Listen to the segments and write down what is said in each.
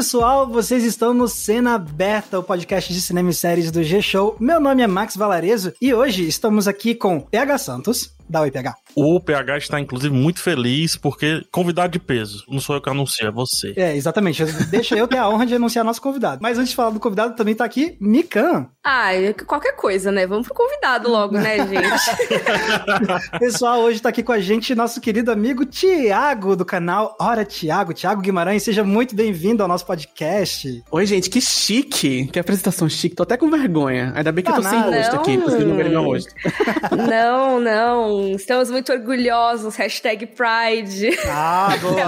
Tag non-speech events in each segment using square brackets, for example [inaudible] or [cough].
pessoal, vocês estão no Cena Aberta, o podcast de cinema e séries do G-Show. Meu nome é Max Valarezo e hoje estamos aqui com PH Santos. Dá oi, PH. O PH está, inclusive, muito feliz porque convidado de peso. Não sou eu que anuncio, é você. É, exatamente. Deixa eu ter a honra de anunciar nosso convidado. Mas antes de falar do convidado, também tá aqui Mikan. Ah, qualquer coisa, né? Vamos pro convidado logo, né, gente? [laughs] Pessoal, hoje tá aqui com a gente nosso querido amigo Tiago, do canal Hora Tiago. Tiago Guimarães, seja muito bem-vindo ao nosso podcast. Oi, gente, que chique. Que apresentação chique. Tô até com vergonha. Ainda bem que ah, eu tô nada. sem rosto não. aqui, pra vocês não verem meu rosto. [laughs] Não, não. Estamos muito orgulhosos. Hashtag Pride. Ah, [laughs] boa.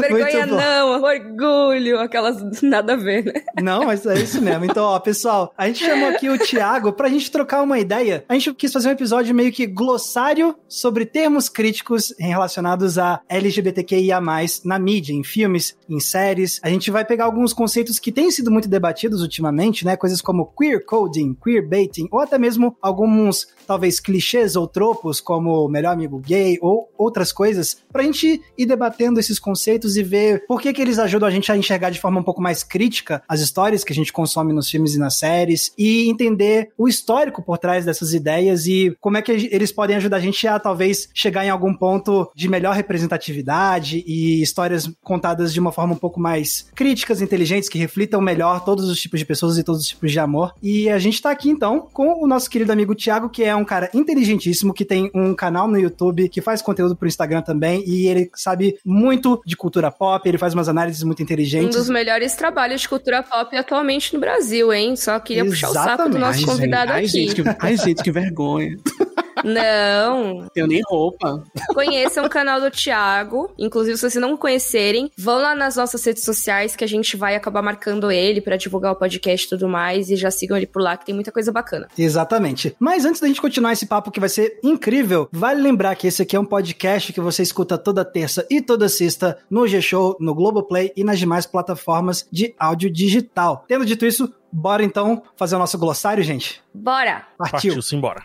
[laughs] vergonha não, orgulho. Aquelas nada a ver, né? Não, mas é isso mesmo. Então, ó, pessoal, a gente chamou aqui o Thiago pra gente trocar uma ideia. A gente quis fazer um episódio meio que glossário sobre termos críticos relacionados a LGBTQIA+, na mídia, em filmes, em séries. A gente vai pegar alguns conceitos que têm sido muito debatidos ultimamente, né? Coisas como queer coding, queer baiting, ou até mesmo alguns, talvez, clichês ou tropos, como melhor amigo gay, ou outras coisas, pra gente ir debatendo esses conceitos e ver por que que eles ajudam a gente a enxergar de forma um pouco mais crítica as histórias que a gente consome nos filmes e nas séries, e entender o histórico por trás dessas ideias e como é que eles podem ajudar a gente a, talvez, chegar em algum ponto de melhor representatividade e histórias contadas de uma forma um pouco mais críticas, inteligentes, que reflitam melhor todos os tipos de pessoas e todos os tipos de amor. E a gente tá aqui então com o nosso querido amigo Thiago, que é um cara inteligentíssimo, que tem um canal no YouTube, que faz conteúdo pro Instagram também, e ele sabe muito de cultura pop, ele faz umas análises muito inteligentes. Um dos melhores trabalhos de cultura pop atualmente no Brasil, hein? Só queria Exatamente. puxar o saco do nosso ai, convidado gente, aqui. Ai, gente, que, ai, gente, que vergonha. [laughs] Não. Tenho nem roupa. Conheçam o canal do Thiago. Inclusive, se vocês não conhecerem, vão lá nas nossas redes sociais que a gente vai acabar marcando ele para divulgar o podcast e tudo mais. E já sigam ele por lá, que tem muita coisa bacana. Exatamente. Mas antes da gente continuar esse papo que vai ser incrível, vale lembrar que esse aqui é um podcast que você escuta toda terça e toda sexta no G-Show, no Globoplay e nas demais plataformas de áudio digital. Tendo dito isso, bora então fazer o nosso glossário, gente? Bora! Partiu, Partiu simbora.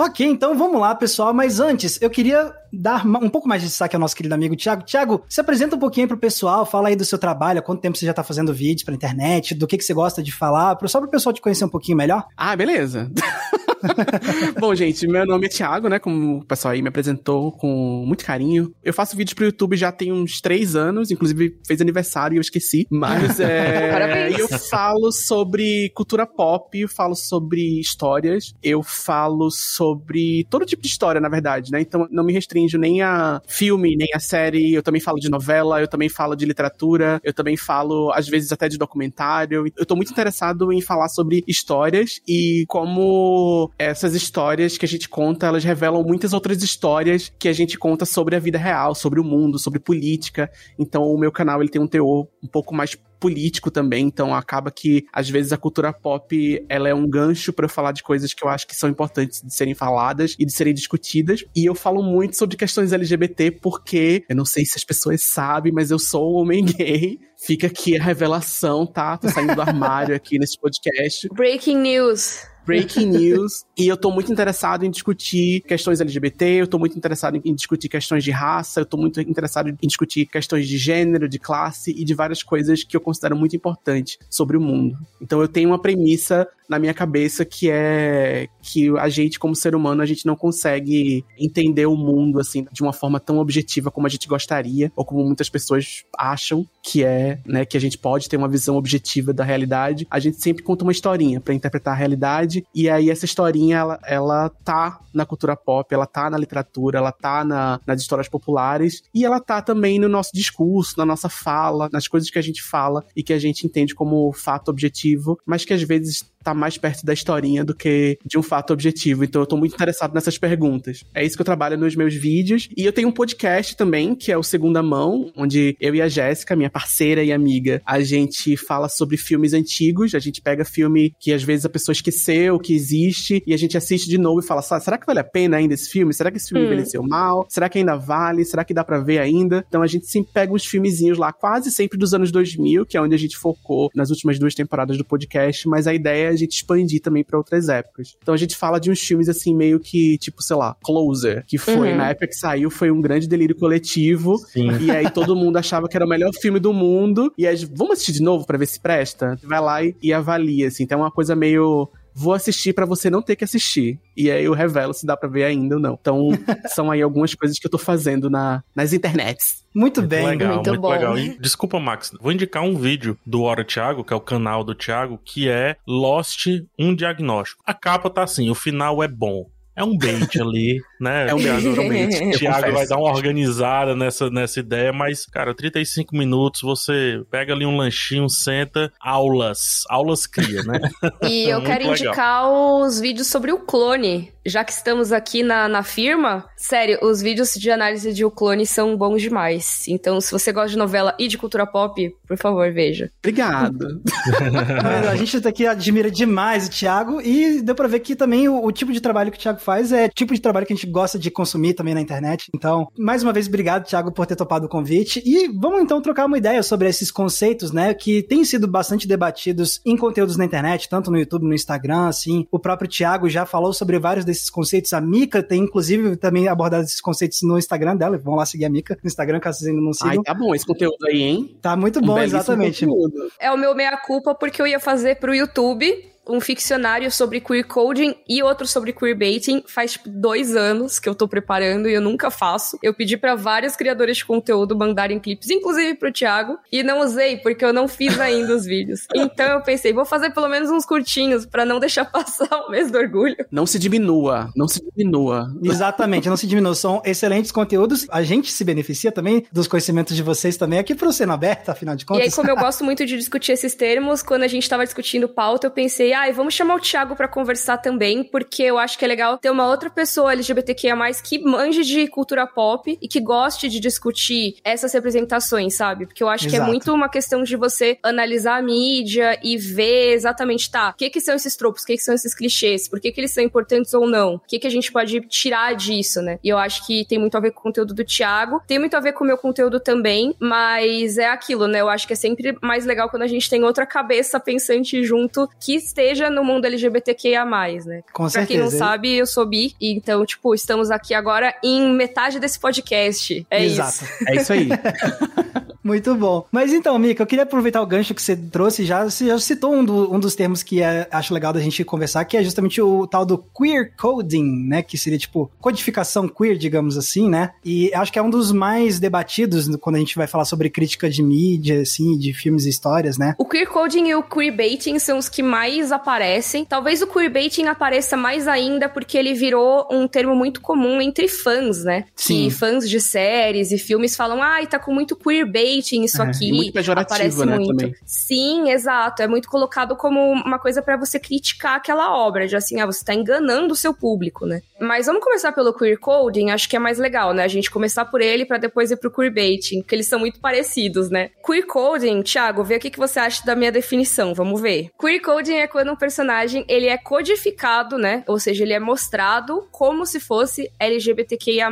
Ok, então vamos lá, pessoal. Mas antes, eu queria dar um pouco mais de destaque ao nosso querido amigo Thiago. Thiago, se apresenta um pouquinho pro pessoal, fala aí do seu trabalho, quanto tempo você já tá fazendo vídeos pra internet, do que, que você gosta de falar, só pro pessoal te conhecer um pouquinho melhor. Ah, beleza. [laughs] [laughs] Bom, gente, meu nome é Thiago, né? Como o pessoal aí me apresentou com muito carinho. Eu faço vídeos pro YouTube já tem uns três anos, inclusive fez aniversário e eu esqueci. Mas [laughs] é. Parabéns. Eu falo sobre cultura pop, eu falo sobre histórias, eu falo sobre todo tipo de história, na verdade, né? Então não me restringo nem a filme, nem a série. Eu também falo de novela, eu também falo de literatura, eu também falo, às vezes, até de documentário. Eu tô muito interessado em falar sobre histórias e como essas histórias que a gente conta, elas revelam muitas outras histórias que a gente conta sobre a vida real, sobre o mundo, sobre política. Então o meu canal ele tem um teor um pouco mais político também, então acaba que às vezes a cultura pop ela é um gancho para eu falar de coisas que eu acho que são importantes de serem faladas e de serem discutidas. E eu falo muito sobre questões LGBT porque eu não sei se as pessoas sabem, mas eu sou um homem gay. Fica aqui a revelação, tá? Tô saindo do armário aqui nesse podcast. Breaking news breaking news. e eu tô muito interessado em discutir questões LGBT, eu tô muito interessado em discutir questões de raça, eu tô muito interessado em discutir questões de gênero, de classe e de várias coisas que eu considero muito importantes sobre o mundo. Então eu tenho uma premissa na minha cabeça que é que a gente, como ser humano, a gente não consegue entender o mundo assim de uma forma tão objetiva como a gente gostaria, ou como muitas pessoas acham que é, né? Que a gente pode ter uma visão objetiva da realidade. A gente sempre conta uma historinha para interpretar a realidade, e aí essa historinha, ela, ela tá na cultura pop, ela tá na literatura, ela tá na, nas histórias populares, e ela tá também no nosso discurso, na nossa fala, nas coisas que a gente fala e que a gente entende como fato objetivo, mas que às vezes tá mais perto da historinha do que de um fato objetivo. Então eu tô muito interessado nessas perguntas. É isso que eu trabalho nos meus vídeos. E eu tenho um podcast também, que é o Segunda Mão, onde eu e a Jéssica, minha parceira e amiga, a gente fala sobre filmes antigos. A gente pega filme que às vezes a pessoa esqueceu que existe e a gente assiste de novo e fala: será que vale a pena ainda esse filme? Será que esse filme hum. envelheceu mal? Será que ainda vale? Será que dá para ver ainda? Então a gente sempre pega uns filmezinhos lá, quase sempre dos anos 2000, que é onde a gente focou nas últimas duas temporadas do podcast, mas a ideia a gente expandir também para outras épocas. Então a gente fala de uns filmes assim, meio que, tipo, sei lá, Closer, que foi, uhum. na época que saiu, foi um grande delírio coletivo. Sim. E aí [laughs] todo mundo achava que era o melhor filme do mundo. E aí, vamos assistir de novo para ver se presta? Vai lá e, e avalia, assim. Então é uma coisa meio vou assistir para você não ter que assistir. E aí eu revelo se dá para ver ainda ou não. Então, [laughs] são aí algumas coisas que eu tô fazendo na, nas internets. Muito, muito bem, legal, muito, muito bom. legal. E, desculpa, Max, vou indicar um vídeo do Hora Thiago, que é o canal do Thiago, que é Lost, um diagnóstico. A capa tá assim, o final é bom. É um bait ali, né? É um [laughs] Thiago, bait. O Thiago vai dar uma organizada nessa, nessa ideia, mas, cara, 35 minutos, você pega ali um lanchinho, senta, aulas. Aulas cria, né? E eu [laughs] quero legal. indicar os vídeos sobre o clone já que estamos aqui na, na firma, sério, os vídeos de análise de O Clone são bons demais. Então, se você gosta de novela e de cultura pop, por favor, veja. Obrigado. [laughs] a gente aqui admira demais o Thiago e deu pra ver que também o, o, tipo de trabalho que o Thiago faz é tipo de trabalho que a gente gosta de consumir também na internet. Então, mais uma vez, obrigado, Thiago, por ter topado o convite. E vamos então trocar uma ideia sobre esses conceitos, né, que têm sido bastante debatidos em conteúdos na internet, tanto no YouTube, no Instagram, assim. O próprio Thiago já falou sobre vários desses conceitos. A Mika tem, inclusive, também abordado esses conceitos no Instagram dela. Vão lá seguir a Mika no Instagram, caso vocês ainda não sigam. Ai, tá bom esse conteúdo aí, hein? Tá muito bom, um exatamente. Conteúdo. É o meu meia-culpa porque eu ia fazer pro YouTube um ficcionário sobre queer coding e outro sobre queerbaiting faz tipo dois anos que eu tô preparando e eu nunca faço. Eu pedi para vários criadores de conteúdo mandarem clipes, inclusive pro Thiago, e não usei porque eu não fiz ainda os vídeos. [laughs] Então eu pensei, vou fazer pelo menos uns curtinhos para não deixar [laughs] passar o mês do orgulho. Não se diminua, não se diminua. Exatamente, não se diminua. São excelentes conteúdos. A gente se beneficia também dos conhecimentos de vocês também aqui pro Cena Aberta, afinal de contas. E aí, como eu [laughs] gosto muito de discutir esses termos, quando a gente tava discutindo pauta, eu pensei, ah, vamos chamar o Thiago para conversar também, porque eu acho que é legal ter uma outra pessoa LGBTQIA+, que manje de cultura pop e que goste de discutir essas representações, sabe? Porque eu acho Exato. que é muito uma questão de você analisar a mídia e ver exatamente, tá, o que que são esses tropos, o que que são esses clichês, por que que eles são importantes ou não, o que que a gente pode tirar disso, né? E eu acho que tem muito a ver com o conteúdo do Thiago, tem muito a ver com o meu conteúdo também, mas é aquilo, né? Eu acho que é sempre mais legal quando a gente tem outra cabeça pensante junto que esteja esteja no mundo LGBTQIA+, né? Com pra quem não sabe, eu sou bi, então, tipo, estamos aqui agora em metade desse podcast. É Exato. isso. É isso aí. [laughs] Muito bom. Mas então, Mika, eu queria aproveitar o gancho que você trouxe já. Você já citou um, do, um dos termos que é, acho legal da gente conversar, que é justamente o tal do queer coding, né? Que seria tipo codificação queer, digamos assim, né? E acho que é um dos mais debatidos quando a gente vai falar sobre crítica de mídia, assim, de filmes e histórias, né? O queer coding e o queerbaiting são os que mais aparecem. Talvez o queerbaiting apareça mais ainda porque ele virou um termo muito comum entre fãs, né? Sim. Que fãs de séries e filmes falam, ai, ah, tá com muito queerbaiting isso é, aqui. muito pejorativo, aparece né, muito. Também. Sim, exato. É muito colocado como uma coisa para você criticar aquela obra, de assim, ah, você tá enganando o seu público, né? Mas vamos começar pelo queer coding, acho que é mais legal, né? A gente começar por ele para depois ir pro queerbaiting, porque eles são muito parecidos, né? Queer coding, Thiago, vê o que, que você acha da minha definição, vamos ver. Queer coding é quando um personagem ele é codificado, né? Ou seja, ele é mostrado como se fosse LGBTQIA+,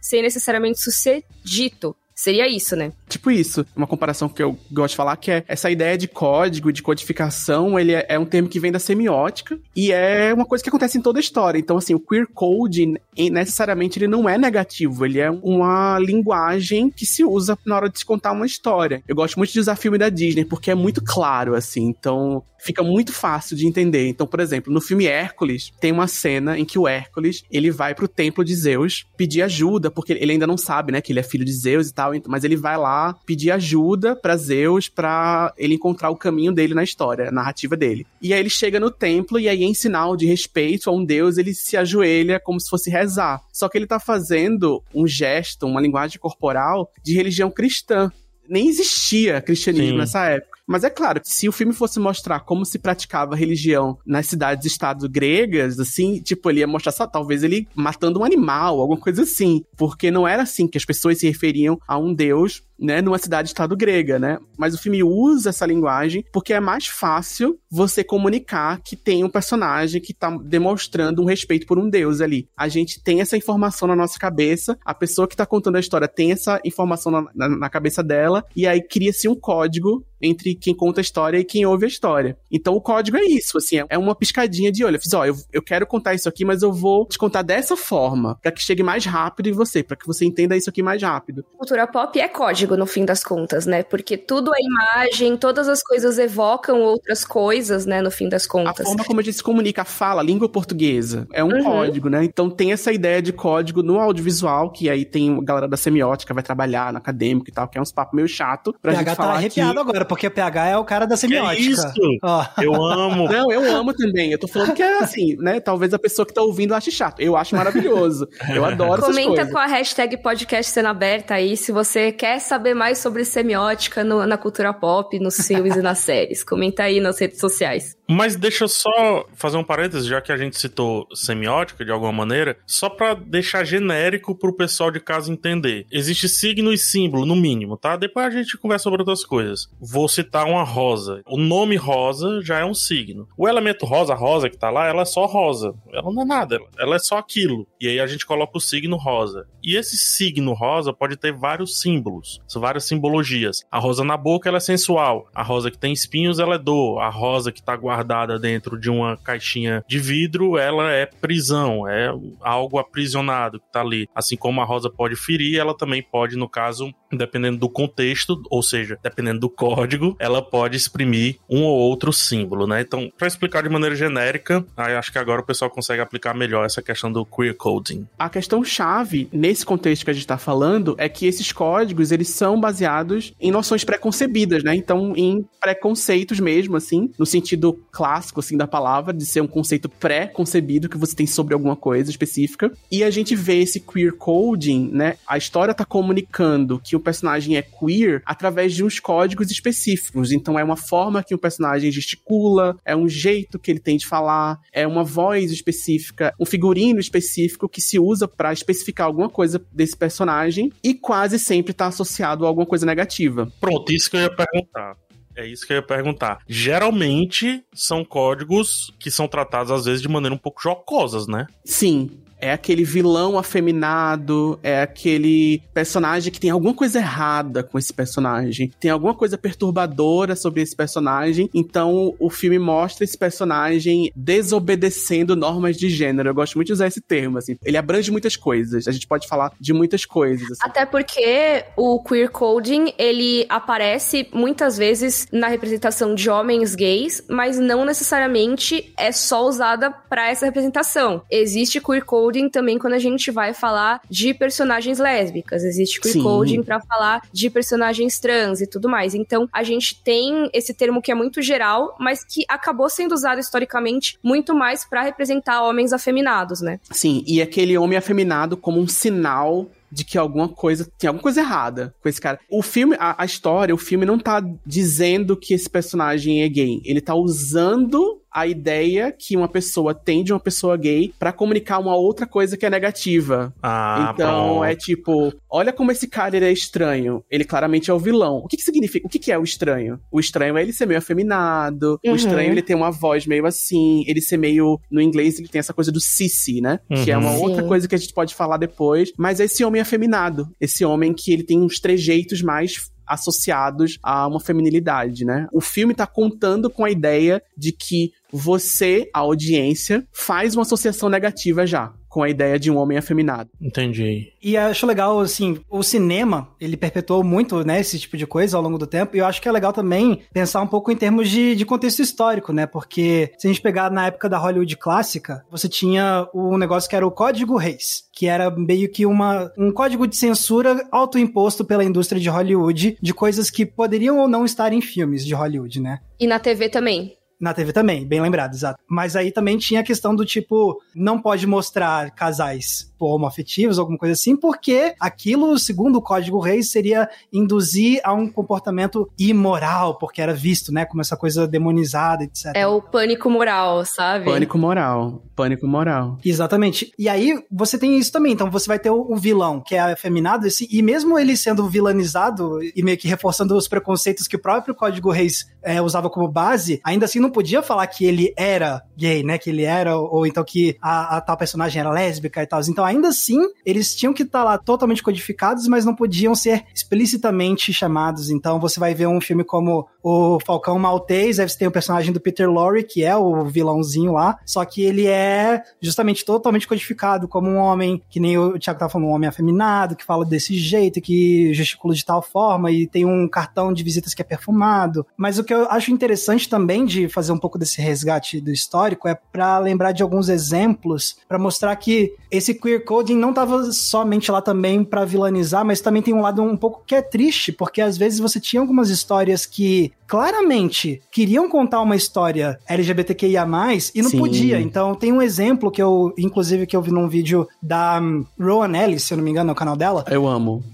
sem necessariamente isso ser dito. Seria isso, né? Tipo isso. Uma comparação que eu gosto de falar que é essa ideia de código, de codificação, ele é, é, um termo que vem da semiótica e é uma coisa que acontece em toda a história. Então, assim, o queer code, necessariamente, ele não é negativo, ele é uma linguagem que se usa na hora de se contar uma história. Eu gosto muito de usar filme da Disney, porque é muito claro, assim, então fica muito fácil de entender. Então, por exemplo, no filme Hércules, tem uma cena em que o Hércules, ele vai pro templo de Zeus pedir ajuda, porque ele ainda não sabe, né, que ele é filho de Zeus e tal, tal, mas ele vai lá pedir ajuda para Zeus para ele encontrar o caminho dele na história, a narrativa dele. E aí ele chega no templo e aí em sinal de respeito a um deus, ele se ajoelha como se fosse rezar. Só que ele tá fazendo um gesto, uma linguagem corporal de religião cristã. Nem existia cristianismo Sim. nessa época. Mas é claro, se o filme fosse mostrar como se praticava religião nas cidades-estado gregas, assim, tipo, ele ia mostrar só, talvez ele matando um animal, alguma coisa assim. Porque não era assim que as pessoas se referiam a um deus né, numa cidade-estado grega, né? Mas o filme usa essa linguagem porque é mais fácil você comunicar que tem um personagem que tá demonstrando um respeito por um deus ali. A gente tem essa informação na nossa cabeça, a pessoa que tá contando a história tem essa informação na, na, na cabeça dela, e aí cria-se um código entre quem conta a história e quem ouve a história. Então o código é isso, assim, é uma piscadinha de olho. Eu fiz, ó, eu, eu quero contar isso aqui, mas eu vou te contar dessa forma, para que chegue mais rápido em você, para que você entenda isso aqui mais rápido. Cultura pop é código no fim das contas, né? Porque tudo é imagem, todas as coisas evocam outras coisas, né, no fim das contas. A forma como a gente se comunica, a fala, a língua portuguesa, é um uhum. código, né? Então tem essa ideia de código no audiovisual, que aí tem a galera da semiótica vai trabalhar no acadêmico e tal, que é uns papos meio chato pra PH gente tá arrepiado aqui. agora, porque o PH é o cara da semiótica. Que isso? Oh. Eu amo. Não, eu amo também. Eu tô falando que é assim, né? Talvez a pessoa que tá ouvindo ache chato. Eu acho maravilhoso. Eu adoro Comenta com a hashtag podcast sendo aberta aí se você quer saber mais sobre semiótica no, na cultura pop, nos [laughs] filmes e nas séries. Comenta aí nas redes sociais. Mas deixa eu só fazer um parênteses, já que a gente citou semiótica de alguma maneira, só para deixar genérico pro pessoal de casa entender. Existe signo e símbolo, no mínimo, tá? Depois a gente conversa sobre outras coisas. Vou citar uma rosa. O nome rosa já é um signo. O elemento rosa, a rosa que tá lá, ela é só rosa. Ela não é nada, ela é só aquilo. E aí a gente coloca o signo rosa. E esse signo rosa pode ter vários símbolos, várias simbologias. A rosa na boca, ela é sensual. A rosa que tem espinhos, ela é dor. A rosa que tá guardada guardada dentro de uma caixinha de vidro, ela é prisão, é algo aprisionado que tá ali. Assim como a rosa pode ferir, ela também pode, no caso, dependendo do contexto, ou seja, dependendo do código, ela pode exprimir um ou outro símbolo, né? Então, para explicar de maneira genérica, acho que agora o pessoal consegue aplicar melhor essa questão do queer coding. A questão chave nesse contexto que a gente está falando é que esses códigos eles são baseados em noções preconcebidas, né? Então, em preconceitos mesmo, assim, no sentido clássico, assim, da palavra, de ser um conceito pré-concebido que você tem sobre alguma coisa específica. E a gente vê esse queer coding, né? A história tá comunicando que o personagem é queer através de uns códigos específicos. Então, é uma forma que o personagem gesticula, é um jeito que ele tem de falar, é uma voz específica, um figurino específico que se usa para especificar alguma coisa desse personagem e quase sempre tá associado a alguma coisa negativa. Pronto, isso que eu ia perguntar. É isso que eu ia perguntar. Geralmente são códigos que são tratados às vezes de maneira um pouco jocosas, né? Sim. É aquele vilão afeminado, é aquele personagem que tem alguma coisa errada com esse personagem, tem alguma coisa perturbadora sobre esse personagem. Então o filme mostra esse personagem desobedecendo normas de gênero. Eu gosto muito de usar esse termo, assim. Ele abrange muitas coisas. A gente pode falar de muitas coisas. Assim. Até porque o queer coding ele aparece muitas vezes na representação de homens gays, mas não necessariamente é só usada para essa representação. Existe queer coding coding também quando a gente vai falar de personagens lésbicas. Existe queer Sim. coding para falar de personagens trans e tudo mais. Então, a gente tem esse termo que é muito geral, mas que acabou sendo usado historicamente muito mais para representar homens afeminados, né? Sim, e aquele homem afeminado como um sinal de que alguma coisa tem alguma coisa errada com esse cara. O filme, a, a, história, o filme não tá dizendo que esse personagem é gay. Ele tá usando a ideia que uma pessoa tem de uma pessoa gay para comunicar uma outra coisa que é negativa. Ah, então pronto. é tipo, olha como esse cara ele é estranho. Ele claramente é o vilão. O que, que significa? O que, que é o estranho? O estranho é ele ser meio afeminado. Uhum. O estranho ele tem uma voz meio assim. Ele ser meio. No inglês ele tem essa coisa do sissy, né? Uhum. Que é uma uhum. Sim. outra coisa que a gente pode falar depois. Mas é esse homem afeminado. Esse homem que ele tem uns trejeitos mais associados a uma feminilidade, né? O filme tá contando com a ideia de que você, a audiência, faz uma associação negativa já com a ideia de um homem afeminado. Entendi. E acho legal, assim, o cinema, ele perpetuou muito, né, esse tipo de coisa ao longo do tempo, e eu acho que é legal também pensar um pouco em termos de, de contexto histórico, né, porque se a gente pegar na época da Hollywood clássica, você tinha um negócio que era o Código Reis, que era meio que uma, um código de censura autoimposto pela indústria de Hollywood de coisas que poderiam ou não estar em filmes de Hollywood, né? E na TV também. Na TV também, bem lembrado, exato. Mas aí também tinha a questão do tipo, não pode mostrar casais homoafetivos, alguma coisa assim, porque aquilo, segundo o Código Reis, seria induzir a um comportamento imoral, porque era visto, né, como essa coisa demonizada, etc. É o pânico moral, sabe? Pânico moral. Pânico moral. Exatamente. E aí você tem isso também. Então você vai ter o, o vilão, que é afeminado, esse, e mesmo ele sendo vilanizado e meio que reforçando os preconceitos que o próprio Código Reis é, usava como base, ainda assim não podia falar que ele era gay, né? Que ele era, ou, ou então que a, a, tal personagem era lésbica e tal. Então ainda assim, eles tinham que estar tá lá totalmente codificados, mas não podiam ser explicitamente chamados. Então você vai ver um filme como o Falcão Maltese, aí você tem o personagem do Peter Lorre, que é o vilãozinho lá, só que ele é justamente totalmente codificado como um homem, que nem o Thiago tava falando, um homem afeminado, que fala desse jeito, que gesticula de tal forma, e tem um cartão de visitas que é perfumado. Mas o que eu acho interessante também de fazer um pouco desse resgate do histórico é para lembrar de alguns exemplos, para mostrar que esse queer coding não tava somente lá também para vilanizar, mas também tem um lado um pouco que é triste, porque às vezes você tinha algumas histórias que claramente queriam contar uma história LGBTQIA+, e não Sim. podia. Então, tem um exemplo que eu, inclusive, que eu vi num vídeo da um, Rowan Ellis, se eu não me engano, no canal dela. Eu amo.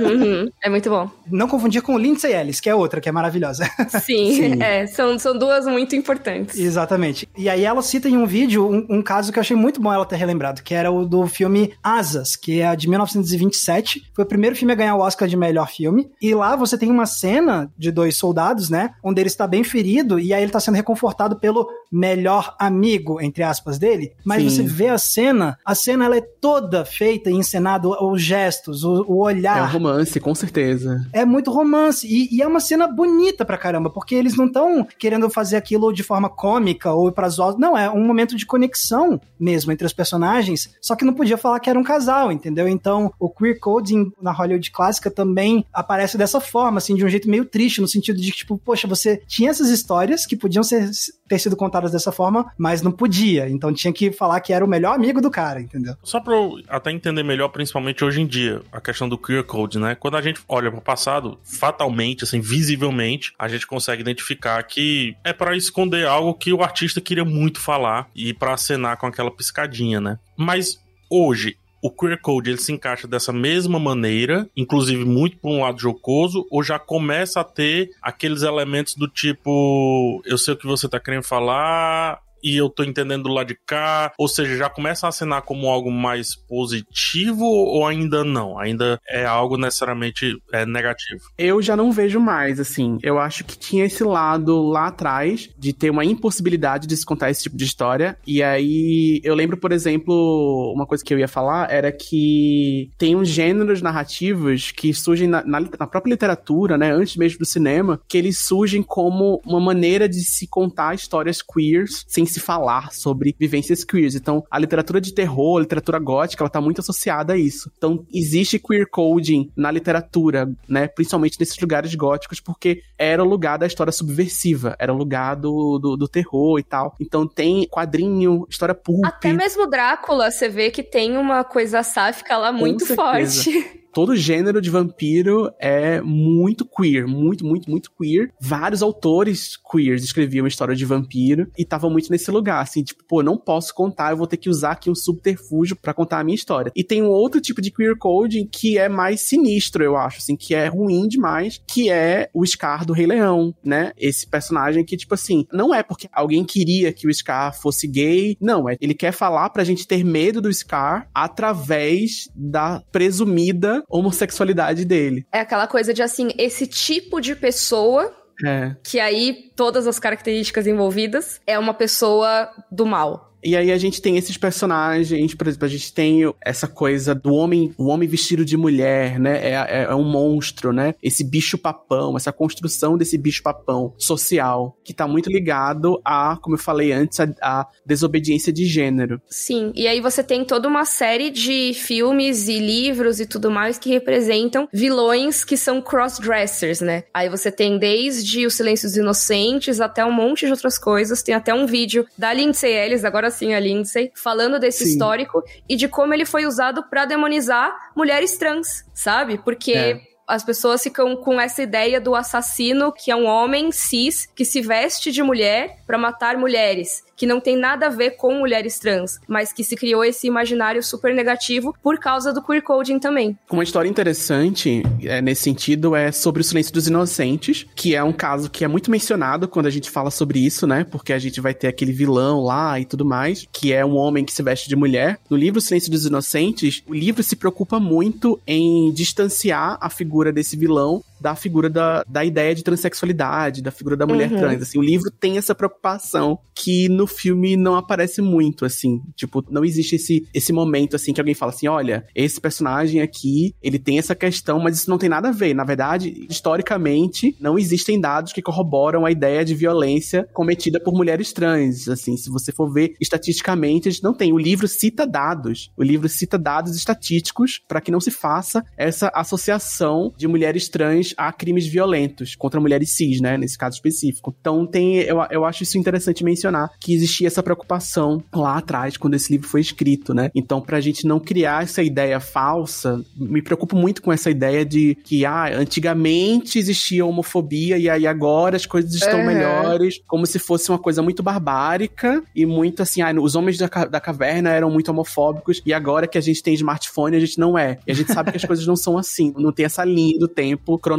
Uhum, [laughs] é muito bom. Não confundir com Lindsay Ellis, que é outra, que é maravilhosa. [laughs] Sim, Sim. É, são, são duas muito importantes. Exatamente. E aí ela cita em um vídeo um, um, caso que eu achei muito bom ela ter relembrado, que era o do filme Asas, que é de 1927. Foi o primeiro filme a ganhar o Oscar de melhor filme. E lá você tem uma cena de dois soldados, né? Onde ele está bem ferido e aí ele está sendo reconfortado pelo melhor amigo, entre aspas, dele. Mas Sim. você vê a cena, a cena ela é toda feita e encenada, os gestos, o, o olhar. É um romance, com certeza. É muito romance. E, e, é uma cena bonita pra caramba, porque eles não estão querendo fazer aquilo de forma cômica ou pra zoar. Não, é um momento de conexão mesmo entre os personagens, só que não podia falar que era um casal, entendeu? Então, o queer coding na Hollywood clássica também aparece dessa forma, assim, de um jeito meio triste, no sentido de que, tipo, poxa, você tinha essas histórias que podiam ser, ter sido contadas dessa forma, mas não podia. Então tinha que falar que era o melhor amigo do cara, entendeu? Só pra eu até entender melhor, principalmente hoje em dia, a questão do queer né? Quando a gente olha pro passado, fatalmente, assim, visivelmente, a gente consegue identificar que é para esconder algo que o artista queria muito falar e para acenar com aquela piscadinha, né? Mas hoje, o queer code ele se encaixa dessa mesma maneira, inclusive muito por um lado jocoso, ou já começa a ter aqueles elementos do tipo, eu sei o que você tá querendo falar, e eu tô entendendo do lado de cá? Ou seja, já começa a assinar como algo mais positivo ou ainda não? Ainda é algo necessariamente é, negativo? Eu já não vejo mais, assim. Eu acho que tinha esse lado lá atrás de ter uma impossibilidade de se contar esse tipo de história. E aí eu lembro, por exemplo, uma coisa que eu ia falar era que tem uns gêneros narrativos que surgem na, na, na própria literatura, né? Antes mesmo do cinema, que eles surgem como uma maneira de se contar histórias queers sem se falar sobre vivências queers. Então, a literatura de terror, a literatura gótica, ela tá muito associada a isso. Então, existe queer coding na literatura, né? Principalmente nesses lugares góticos, porque era o lugar da história subversiva, era o lugar do, do, do terror e tal. Então, tem quadrinho, história pulp. Até mesmo Drácula, você vê que tem uma coisa sáfica lá muito forte. [laughs] todo gênero de vampiro é muito queer, muito, muito, muito queer. Vários autores queers escreviam história de vampiro e estavam muito nesse lugar, assim, tipo, pô, não posso contar, eu vou ter que usar aqui um subterfúgio para contar a minha história. E tem um outro tipo de queer coding que é mais sinistro, eu acho, assim, que é ruim demais, que é o Scar do Rei Leão, né? Esse personagem que, tipo assim, não é porque alguém queria que o Scar fosse gay, não, é ele quer falar pra gente ter medo do Scar através da presumida homossexualidade dele. É aquela coisa de assim, esse tipo de pessoa é. Que aí todas as características envolvidas é uma pessoa do mal. E aí a gente tem esses personagens, por exemplo, a gente tem essa coisa do homem, o homem vestido de mulher, né? É, é, é um monstro, né? Esse bicho papão, essa construção desse bicho papão social, que tá muito ligado a, como eu falei antes, a, a desobediência de gênero. Sim, e aí você tem toda uma série de filmes e livros e tudo mais que representam vilões que são cross-dressers, né? Aí você tem desde Os Silêncios Inocentes até um monte de outras coisas. Tem até um vídeo da Lindsay Ellis, agora assim a Lindsay, falando desse Sim. histórico e de como ele foi usado para demonizar mulheres trans, sabe? Porque. É as pessoas ficam com essa ideia do assassino que é um homem cis que se veste de mulher para matar mulheres que não tem nada a ver com mulheres trans, mas que se criou esse imaginário super negativo por causa do queer coding também. Uma história interessante é, nesse sentido é sobre o Silêncio dos Inocentes, que é um caso que é muito mencionado quando a gente fala sobre isso, né? Porque a gente vai ter aquele vilão lá e tudo mais, que é um homem que se veste de mulher. No livro Silêncio dos Inocentes, o livro se preocupa muito em distanciar a figura desse vilão da figura da, da ideia de transexualidade, da figura da mulher uhum. trans. Assim, o livro tem essa preocupação que no filme não aparece muito, assim. Tipo, não existe esse, esse momento, assim, que alguém fala assim: olha, esse personagem aqui, ele tem essa questão, mas isso não tem nada a ver. Na verdade, historicamente, não existem dados que corroboram a ideia de violência cometida por mulheres trans. Assim, se você for ver estatisticamente, a gente não tem. O livro cita dados. O livro cita dados estatísticos para que não se faça essa associação de mulheres trans a crimes violentos contra mulheres cis, né? Nesse caso específico. Então tem, eu, eu acho isso interessante mencionar que existia essa preocupação lá atrás quando esse livro foi escrito, né? Então pra gente não criar essa ideia falsa, me preocupo muito com essa ideia de que ah, antigamente existia homofobia e aí agora as coisas estão uhum. melhores, como se fosse uma coisa muito barbárica e muito assim, ah, os homens da, da caverna eram muito homofóbicos e agora que a gente tem smartphone a gente não é. E a gente sabe que as coisas não são assim, não tem essa linha do tempo cronológica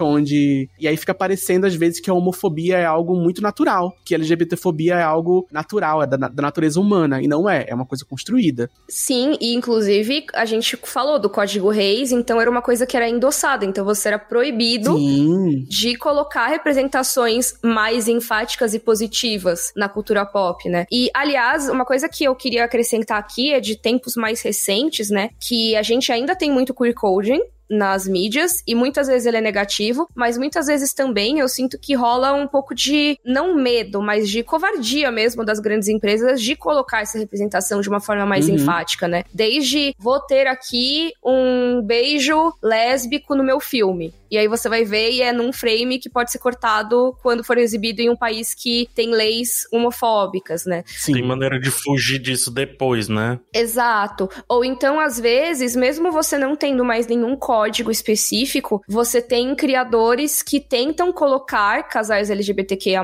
onde e aí fica parecendo às vezes que a homofobia é algo muito natural, que a LGBTfobia é algo natural, é da, da natureza humana e não é, é uma coisa construída. Sim, e inclusive a gente falou do Código Reis, então era uma coisa que era endossada, então você era proibido Sim. de colocar representações mais enfáticas e positivas na cultura pop, né? E aliás, uma coisa que eu queria acrescentar aqui é de tempos mais recentes, né, que a gente ainda tem muito queer coding, nas mídias e muitas vezes ele é negativo, mas muitas vezes também eu sinto que rola um pouco de não medo, mas de covardia mesmo das grandes empresas de colocar essa representação de uma forma mais uhum. enfática, né? Desde vou ter aqui um beijo lésbico no meu filme. E aí você vai ver e é num frame que pode ser cortado quando for exibido em um país que tem leis homofóbicas, né? Sim. Tem maneira de fugir disso depois, né? Exato. Ou então, às vezes, mesmo você não tendo mais nenhum código específico, você tem criadores que tentam colocar casais LGBTQIA+,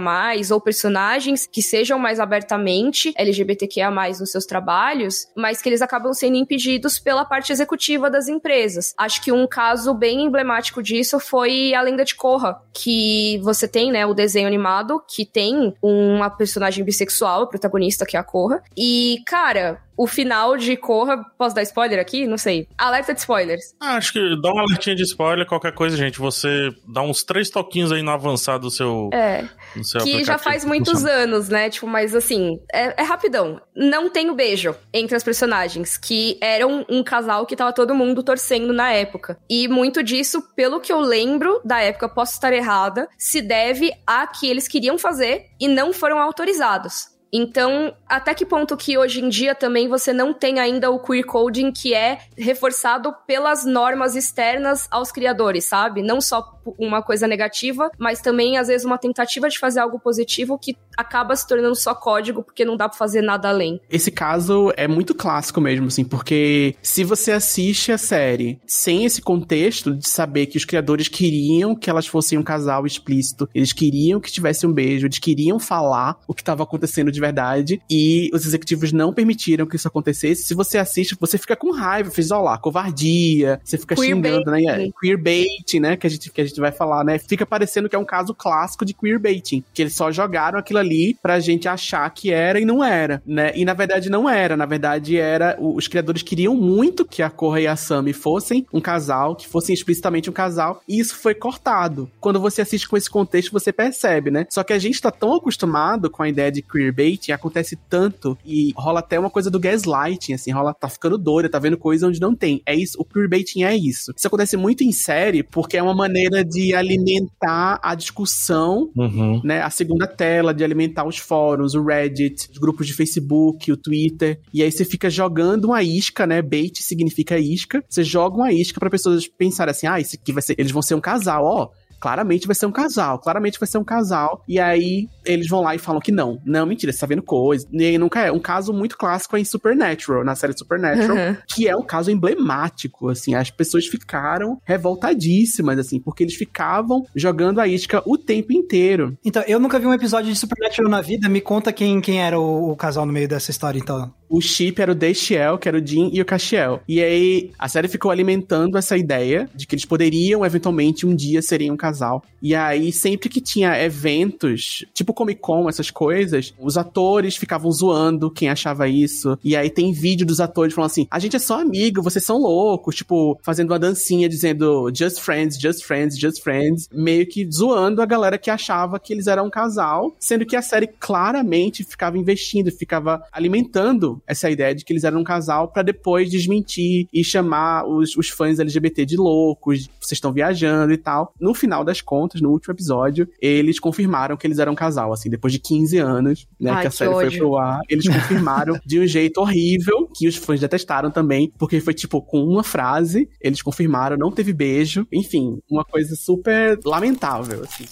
ou personagens que sejam mais abertamente LGBTQIA+, nos seus trabalhos, mas que eles acabam sendo impedidos pela parte executiva das empresas. Acho que um caso bem emblemático disso isso foi a lenda de Korra, que você tem, né, o desenho animado, que tem uma personagem bissexual, protagonista, que é a Korra. E, cara, o final de Corra. Posso dar spoiler aqui? Não sei. Alerta de spoilers. Ah, acho que dá uma alertinha de spoiler, qualquer coisa, gente. Você dá uns três toquinhos aí no avançado do seu. É. Seu que já faz muitos anos, né? Tipo, mas assim, é, é, rapidão. Não tem o beijo entre as personagens, que eram um casal que tava todo mundo torcendo na época. E muito disso, pelo que eu lembro da época, posso estar errada, se deve a que eles queriam fazer e não foram autorizados. Então, até que ponto que hoje em dia também você não tem ainda o queer coding que é reforçado pelas normas externas aos criadores, sabe? Não só uma coisa negativa, mas também às vezes uma tentativa de fazer algo positivo que acaba se tornando só código porque não dá para fazer nada além. Esse caso é muito clássico mesmo, assim, porque se você assiste a série sem esse contexto de saber que os criadores queriam que elas fossem um casal explícito, eles queriam que tivesse um beijo, eles queriam falar o que estava acontecendo de verdade e os executivos não permitiram que isso acontecesse. Se você assiste, você fica com raiva, fez lá, covardia, você fica queer xingando, né? É, queerbaiting, né? Que a, gente, que a gente vai falar, né? Fica parecendo que é um caso clássico de queerbaiting, que eles só jogaram aquilo ali pra gente achar que era e não era, né? E na verdade não era, na verdade era os criadores queriam muito que a Korra e a Sami fossem um casal, que fossem explicitamente um casal, e isso foi cortado. Quando você assiste com esse contexto, você percebe, né? Só que a gente tá tão acostumado com a ideia de queerbaiting baiting acontece tanto e rola até uma coisa do gaslighting, assim, rola, tá ficando doida, tá vendo coisa onde não tem. É isso, o queerbaiting é isso. Isso acontece muito em série porque é uma maneira de alimentar a discussão, uhum. né, a segunda tela, de alimentar os fóruns, o Reddit, os grupos de Facebook, o Twitter, e aí você fica jogando uma isca, né, bait significa isca, você joga uma isca para pessoas pensarem assim, ah, isso aqui vai ser, eles vão ser um casal, ó, claramente vai ser um casal, claramente vai ser um casal. E aí eles vão lá e falam que não. Não, mentira, você tá vendo coisa. E aí nunca é. Um caso muito clássico é em Supernatural, na série Supernatural, uhum. que é um caso emblemático, assim. As pessoas ficaram revoltadíssimas, assim, porque eles ficavam jogando a isca o tempo inteiro. Então, eu nunca vi um episódio de Supernatural na vida. Me conta quem, quem era o, o casal no meio dessa história, então. O chip era o Destiel, que era o Jin, e o Castiel. E aí a série ficou alimentando essa ideia de que eles poderiam, eventualmente, um dia serem um casal. E aí, sempre que tinha eventos, tipo Comic Con, essas coisas, os atores ficavam zoando quem achava isso. E aí tem vídeo dos atores falando assim: a gente é só amigo, vocês são loucos, tipo, fazendo uma dancinha dizendo just friends, just friends, just friends, meio que zoando a galera que achava que eles eram um casal, sendo que a série claramente ficava investindo, ficava alimentando essa ideia de que eles eram um casal para depois desmentir e chamar os, os fãs LGBT de loucos, vocês estão viajando e tal. No final das contas, no último episódio, eles confirmaram que eles eram um casal, assim, depois de 15 anos, né, Ai, que a série ódio. foi pro ar, eles confirmaram [laughs] de um jeito horrível, que os fãs detestaram também, porque foi tipo com uma frase, eles confirmaram, não teve beijo, enfim, uma coisa super lamentável, assim.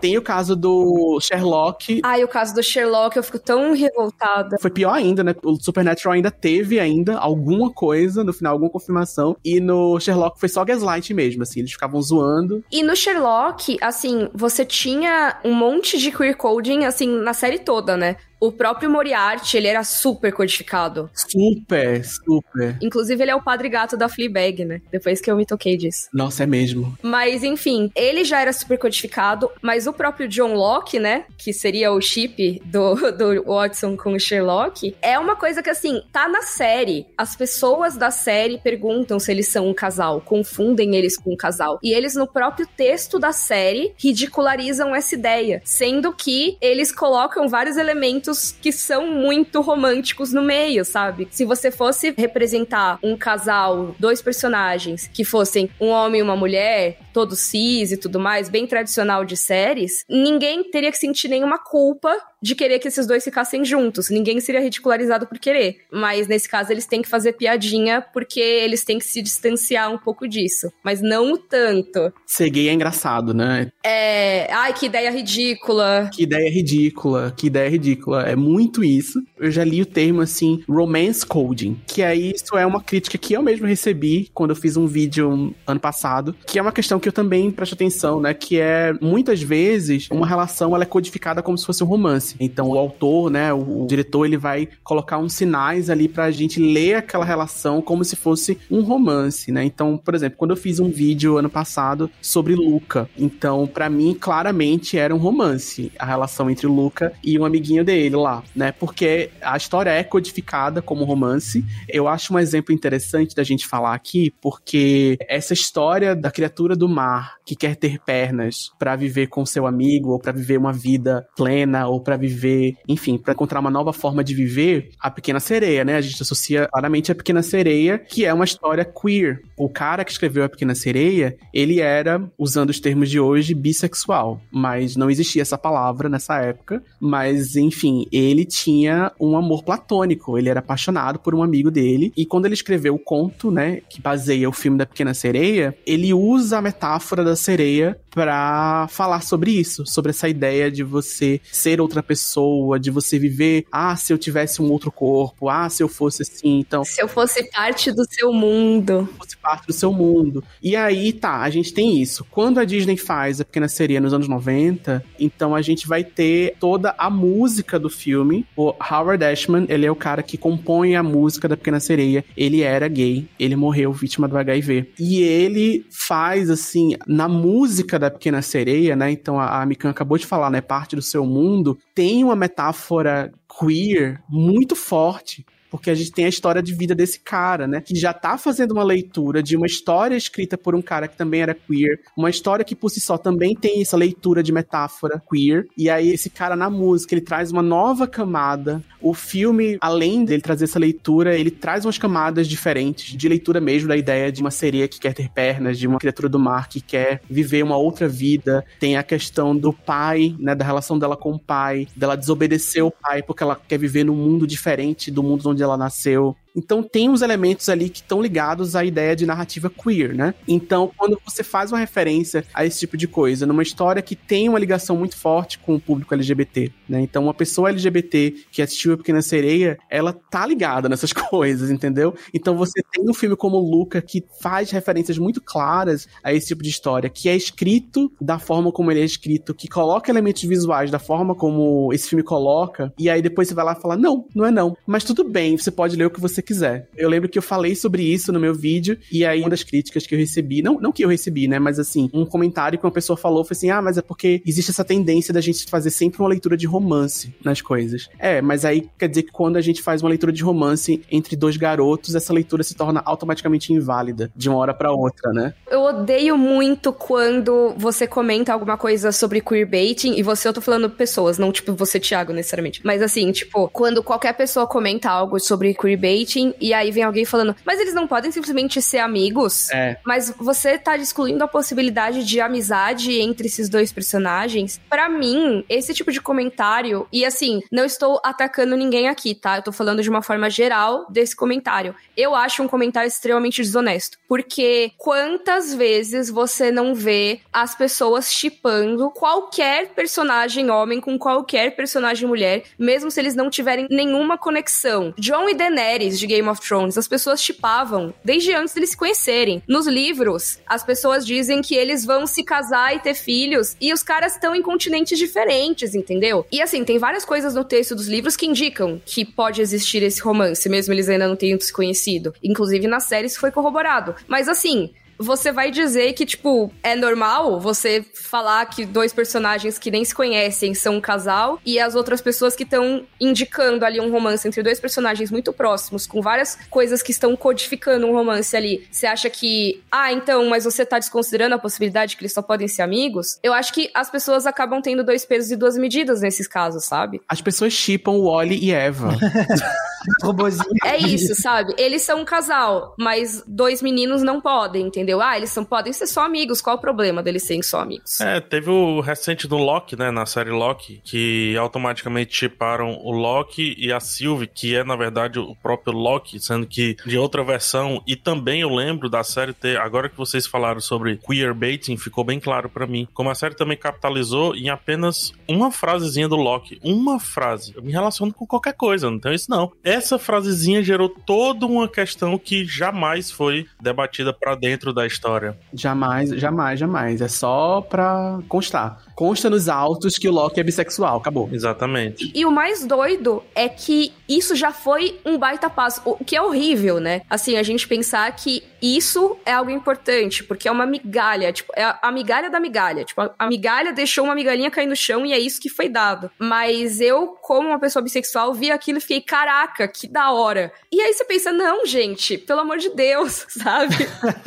Tem o caso do Sherlock. Ai, o caso do Sherlock, eu fico tão revoltada. Foi pior ainda, né? O Supernatural ainda teve ainda alguma coisa, no final, alguma confirmação. E no Sherlock foi só gaslight mesmo, assim. Eles ficavam zoando. E no Sherlock, assim, você tinha um monte de queer coding, assim, na série toda, né? O próprio Moriarty, ele era super codificado. Super, super. Inclusive, ele é o padre gato da Fleabag, né? Depois que eu me toquei disso. Nossa, é mesmo. Mas, enfim, ele já era super codificado, mas o próprio John Locke, né? Que seria o chip do, [laughs] do Watson com o Sherlock, é uma coisa que, assim, tá na série. As pessoas da série perguntam se eles são um casal, confundem eles com um casal. E eles, no próprio texto da série, ridicularizam essa ideia, sendo que eles colocam vários elementos que são muito românticos no meio, sabe? Se você fosse representar um casal, dois personagens, que fossem um homem e uma mulher, todo cis e tudo mais, bem tradicional de séries, ninguém teria que sentir nenhuma culpa de querer que esses dois ficassem juntos. Ninguém seria ridicularizado por querer. Mas nesse caso eles têm que fazer piadinha porque eles têm que se distanciar um pouco disso. Mas não o tanto. Ser gay é engraçado, né? É. Ai, que ideia ridícula. Que ideia ridícula. Que ideia ridícula. É muito isso. Eu já li o termo assim, romance coding. Que aí isso é uma crítica que eu mesmo recebi quando eu fiz um vídeo ano passado. Que é uma questão que eu também presto atenção, né? Que é muitas vezes uma relação ela é codificada como se fosse um romance. Então o autor, né, o, o diretor, ele vai colocar uns sinais ali pra gente ler aquela relação como se fosse um romance, né? Então, por exemplo, quando eu fiz um vídeo ano passado sobre Luca, então para mim claramente era um romance a relação entre Luca e um amiguinho dele lá, né? Porque a história é codificada como romance. Eu acho um exemplo interessante da gente falar aqui, porque essa história da criatura do mar que quer ter pernas para viver com seu amigo ou para viver uma vida plena ou para viver, enfim, para encontrar uma nova forma de viver, a Pequena Sereia, né? A gente associa claramente a Pequena Sereia, que é uma história queer. O cara que escreveu a Pequena Sereia, ele era, usando os termos de hoje, bissexual, mas não existia essa palavra nessa época. Mas, enfim, ele tinha um amor platônico, ele era apaixonado por um amigo dele, e quando ele escreveu o conto, né, que baseia o filme da Pequena Sereia, ele usa a metáfora da sereia para falar sobre isso, sobre essa ideia de você ser outra pessoa, de você viver, ah, se eu tivesse um outro corpo, ah, se eu fosse assim, então. Se eu fosse parte do seu mundo. Fosse parte do seu mundo. E aí, tá, a gente tem isso. Quando a Disney faz a Pequena Sereia nos anos 90, então a gente vai ter toda a música do filme. O Howard Ashman, ele é o cara que compõe a música da Pequena Sereia. Ele era gay, ele morreu vítima do HIV. E ele faz, assim, na música da da Pequena Sereia, né? Então a, a Mikan acabou de falar, né? Parte do seu mundo tem uma metáfora queer muito forte porque a gente tem a história de vida desse cara, né? Que já tá fazendo uma leitura de uma história escrita por um cara que também era queer, uma história que por si só também tem essa leitura de metáfora queer. E aí esse cara na música, ele traz uma nova camada. O filme, além dele trazer essa leitura, ele traz umas camadas diferentes de leitura mesmo da ideia de uma sereia que quer ter pernas, de uma criatura do mar que quer viver uma outra vida. Tem a questão do pai, né, da relação dela com o pai, dela desobedecer o pai porque ela quer viver num mundo diferente do mundo onde ela nasceu. Então tem uns elementos ali que estão ligados à ideia de narrativa queer, né? Então, quando você faz uma referência a esse tipo de coisa, numa história que tem uma ligação muito forte com o público LGBT, né? Então, uma pessoa LGBT que assistiu a Pequena Sereia, ela tá ligada nessas [laughs] coisas, entendeu? Então, você tem um filme como Luca que faz referências muito claras a esse tipo de história, que é escrito da forma como ele é escrito, que coloca elementos visuais da forma como esse filme coloca, e aí depois você vai lá e fala: não, não é não. Mas tudo bem, você pode ler o que você quiser. Eu lembro que eu falei sobre isso no meu vídeo, e aí uma das críticas que eu recebi, não, não que eu recebi, né, mas assim, um comentário que uma pessoa falou foi assim: ah, mas é porque existe essa tendência da gente fazer sempre uma leitura de romance nas coisas. É, mas aí quer dizer que quando a gente faz uma leitura de romance entre dois garotos, essa leitura se torna automaticamente inválida de uma hora para outra, né? Eu odeio muito quando você comenta alguma coisa sobre queerbaiting, e você, eu tô falando pessoas, não tipo você, Thiago, necessariamente. Mas assim, tipo, quando qualquer pessoa comenta algo sobre queerbaiting, e aí vem alguém falando, mas eles não podem simplesmente ser amigos? É. Mas você tá excluindo a possibilidade de amizade entre esses dois personagens? Para mim, esse tipo de comentário, e assim, não estou atacando ninguém aqui, tá? Eu tô falando de uma forma geral desse comentário. Eu acho um comentário extremamente desonesto. Porque quantas vezes você não vê as pessoas chipando qualquer personagem homem com qualquer personagem mulher, mesmo se eles não tiverem nenhuma conexão? John e Daenerys de Game of Thrones, as pessoas chipavam desde antes deles se conhecerem. Nos livros, as pessoas dizem que eles vão se casar e ter filhos, e os caras estão em continentes diferentes, entendeu? E assim, tem várias coisas no texto dos livros que indicam que pode existir esse romance, mesmo eles ainda não tenham se conhecido. Inclusive na série isso foi corroborado. Mas assim, você vai dizer que, tipo, é normal você falar que dois personagens que nem se conhecem são um casal e as outras pessoas que estão indicando ali um romance entre dois personagens muito próximos, com várias coisas que estão codificando um romance ali. Você acha que, ah, então, mas você tá desconsiderando a possibilidade que eles só podem ser amigos? Eu acho que as pessoas acabam tendo dois pesos e duas medidas nesses casos, sabe? As pessoas chipam o Wally e Eva. [laughs] Robozinho. É isso, sabe? Eles são um casal, mas dois meninos não podem, entendeu? Ah, eles são, podem ser só amigos. Qual o problema deles serem só amigos? É, teve o recente do Loki, né, na série Loki, que automaticamente chiparam o Loki e a Sylvie, que é, na verdade, o próprio Loki, sendo que de outra versão. E também eu lembro da série ter, agora que vocês falaram sobre queerbaiting, ficou bem claro para mim, como a série também capitalizou em apenas uma frasezinha do Loki. Uma frase. Eu me relaciono com qualquer coisa, não tem isso não. Essa frasezinha gerou toda uma questão que jamais foi debatida para dentro da história. Jamais, jamais, jamais. É só pra constar. Consta nos autos que o Loki é bissexual. Acabou. Exatamente. E o mais doido é que isso já foi um baita passo, o que é horrível, né? Assim, a gente pensar que isso é algo importante, porque é uma migalha, tipo, é a migalha da migalha. Tipo, a migalha deixou uma migalhinha cair no chão e é isso que foi dado. Mas eu, como uma pessoa bissexual, vi aquilo e fiquei, caraca, que da hora. E aí você pensa, não, gente, pelo amor de Deus, [laughs] sabe?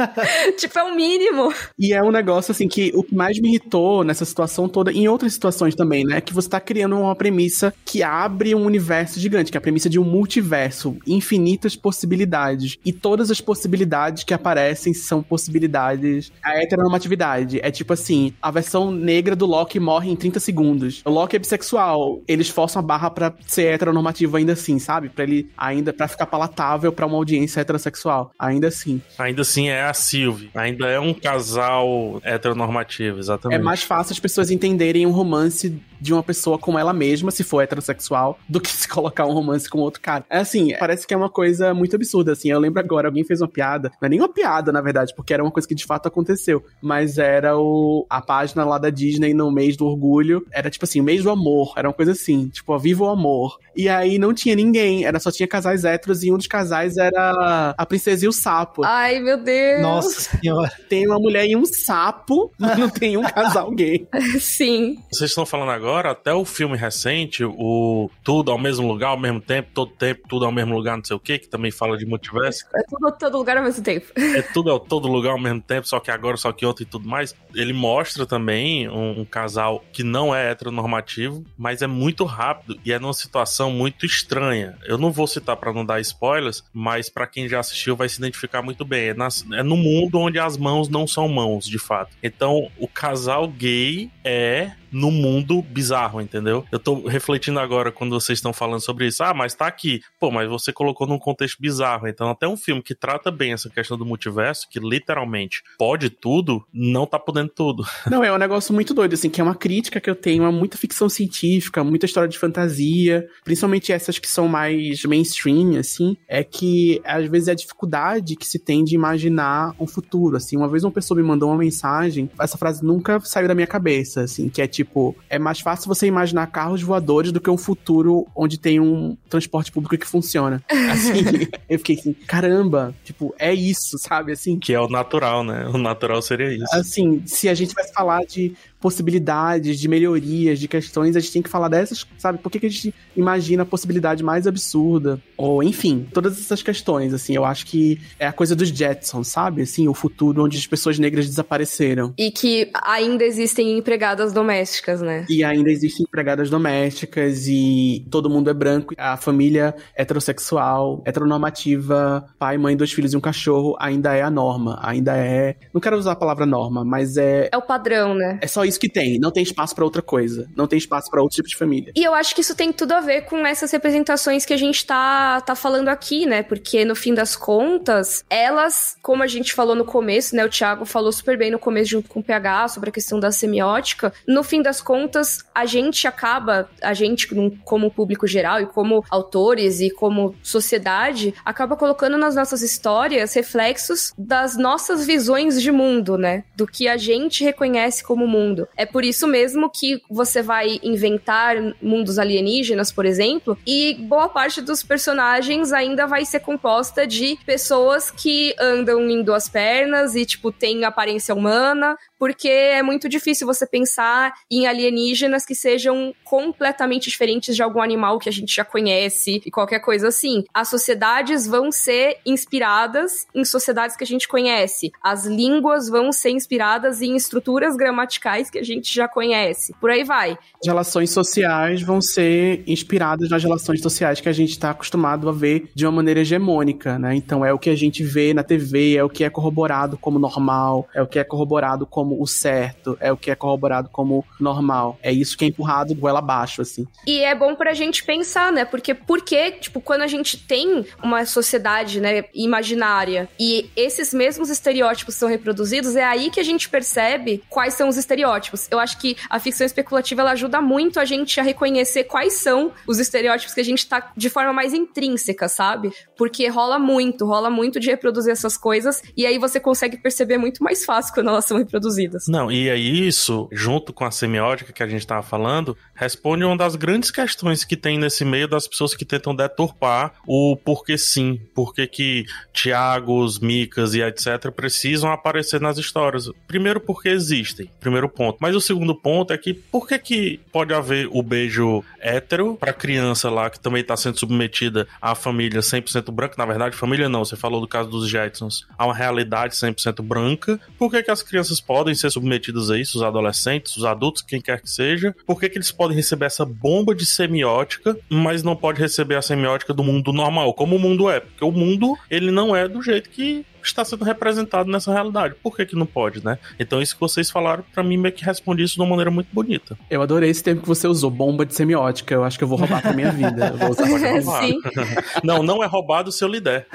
[laughs] tipo, é o mínimo. E é um negócio, assim, que o que mais me irritou nessa situação toda, em outras situações também, né? Que você tá criando uma premissa que abre um universo gigante, que é a premissa de um multiverso, infinitas possibilidades. E todas as possibilidades que aparecem são possibilidades. A heteronormatividade é tipo assim: a versão negra do Loki morre em 30 segundos. O Loki é bissexual, eles forçam a barra pra ser heteronormativo ainda assim, sabe? Pra ele ainda, pra ficar palatável pra uma audiência heterossexual. Ainda assim. Ainda assim é a Sylvie. Ainda é um casal heteronormativo, exatamente. É mais fácil as pessoas entenderem um romance de uma pessoa com ela mesma, se for heterossexual, do que se colocar um romance com outro cara. É assim, parece que é uma coisa muito absurda, assim. Eu lembro agora, alguém fez uma piada, não é nem uma piada, na verdade, porque era uma coisa que de fato aconteceu, mas era o a página lá da Disney no mês do orgulho, era tipo assim, o mês do amor, era uma coisa assim, tipo, viva o amor. E aí não tinha ninguém, era só tinha casais héteros e um dos casais era a princesa e o sapo. Ai, meu Deus. Nossa senhora. Tem uma mulher e um sapo, [laughs] mas não tem um casal gay. [laughs] Sim. Vocês estão falando agora, até o filme recente, o Tudo ao mesmo lugar, ao mesmo tempo, todo tempo, tudo ao mesmo lugar, não sei o que, que também fala de multiverso. É tudo todo lugar ao mesmo tempo. É tudo ao todo lugar ao mesmo tempo, só que agora, só que outro e tudo mais. Ele mostra também um, um casal que não é heteronormativo, mas é muito rápido e é numa situação muito estranha. Eu não vou citar para não dar spoilers, mas para quem já assistiu vai se identificar muito bem. É, nas, é no mundo onde as mãos não são mãos, de fato. Então, o casal gay é no mundo bizarro, entendeu? Eu tô refletindo agora quando vocês estão falando sobre isso. Ah, mas tá aqui. Pô, mas você colocou num contexto bizarro. Então, até um filme que trata bem essa questão do multiverso, que literalmente pode tudo, não tá podendo tudo. [laughs] Não, é um negócio muito doido, assim, que é uma crítica que eu tenho a muita ficção científica, muita história de fantasia, principalmente essas que são mais mainstream, assim, é que às vezes é a dificuldade que se tem de imaginar um futuro, assim. Uma vez uma pessoa me mandou uma mensagem, essa frase nunca saiu da minha cabeça, assim, que é tipo, é mais fácil você imaginar carros voadores do que um futuro onde tem um transporte público que funciona. [laughs] Assim, eu fiquei assim, caramba, tipo, é isso, sabe? Assim, que é o natural, né? O natural seria isso. Assim, se a gente vai falar de possibilidades, de melhorias, de questões, a gente tem que falar dessas, sabe? Por que, que a gente imagina a possibilidade mais absurda? Ou, enfim, todas essas questões, assim, eu acho que é a coisa dos Jetsons, sabe? Assim, o futuro onde as pessoas negras desapareceram. E que ainda existem empregadas domésticas, né? E ainda existem empregadas domésticas e todo mundo é branco, a família heterossexual, heteronormativa, pai, mãe, dois filhos e um cachorro ainda é a norma, ainda é... Não quero usar a palavra norma, mas é... É o padrão, né? É só isso que tem. Não tem espaço para outra coisa. Não tem espaço para outro tipo de família. E eu acho que isso tem tudo a ver com essas representações que a gente tá, tá falando aqui, né? Porque no fim das contas, elas, como a gente falou no começo, né? O Thiago falou super bem no começo junto com o PH sobre a questão da semiótica. No fim das contas, a gente acaba, a gente como público geral e como autores e como sociedade, acaba colocando nas nossas histórias reflexos das nossas visões de mundo, né? Do que a gente reconhece como mundo mundo. É por isso mesmo que você vai inventar mundos alienígenas, por exemplo, e boa parte dos personagens ainda vai ser composta de pessoas que andam em duas pernas e, tipo, têm aparência humana, porque é muito difícil você pensar em alienígenas que sejam completamente diferentes de algum animal que a gente já conhece e qualquer coisa assim. As sociedades vão ser inspiradas em sociedades que a gente conhece. As línguas vão ser inspiradas em estruturas gramaticais que a gente já conhece. Por aí vai. As relações sociais vão ser inspiradas nas relações sociais que a gente está acostumado a ver de uma maneira hegemônica, né? Então é o que a gente vê na TV, é o que é corroborado como normal, é o que é corroborado como como o certo, é o que é corroborado como normal. É isso que é empurrado goela abaixo, assim. E é bom pra gente pensar, né? Porque, porque, tipo, quando a gente tem uma sociedade, né, imaginária e esses mesmos estereótipos são reproduzidos, é aí que a gente percebe quais são os estereótipos. Eu acho que a ficção especulativa ela ajuda muito a gente a reconhecer quais são os estereótipos que a gente tá de forma mais intrínseca, sabe? Porque rola muito, rola muito de reproduzir essas coisas e aí você consegue perceber muito mais fácil quando elas são reproduzidas Não, e aí isso, junto com a semiótica que a gente estava falando, responde uma das grandes questões que tem nesse meio das pessoas que tentam deturpar o porquê sim, porquê que Tiagos, Micas e etc precisam aparecer nas histórias. Primeiro porque existem, primeiro ponto. Mas o segundo ponto é que por que que pode haver o beijo hétero para criança lá que também está sendo submetida à família 100% branca, na verdade família não, você falou do caso dos Jetsons, a uma realidade 100% branca. Por que que as crianças podem podem ser submetidos a isso, os adolescentes, os adultos, quem quer que seja, por que, que eles podem receber essa bomba de semiótica, mas não pode receber a semiótica do mundo normal, como o mundo é? Porque o mundo, ele não é do jeito que está sendo representado nessa realidade. Por que, que não pode, né? Então, isso que vocês falaram, para mim, meio que responde isso de uma maneira muito bonita. Eu adorei esse tempo que você usou, bomba de semiótica. Eu acho que eu vou roubar pra minha vida. Eu vou usar pra [laughs] Sim. não, não é roubado se eu lhe der.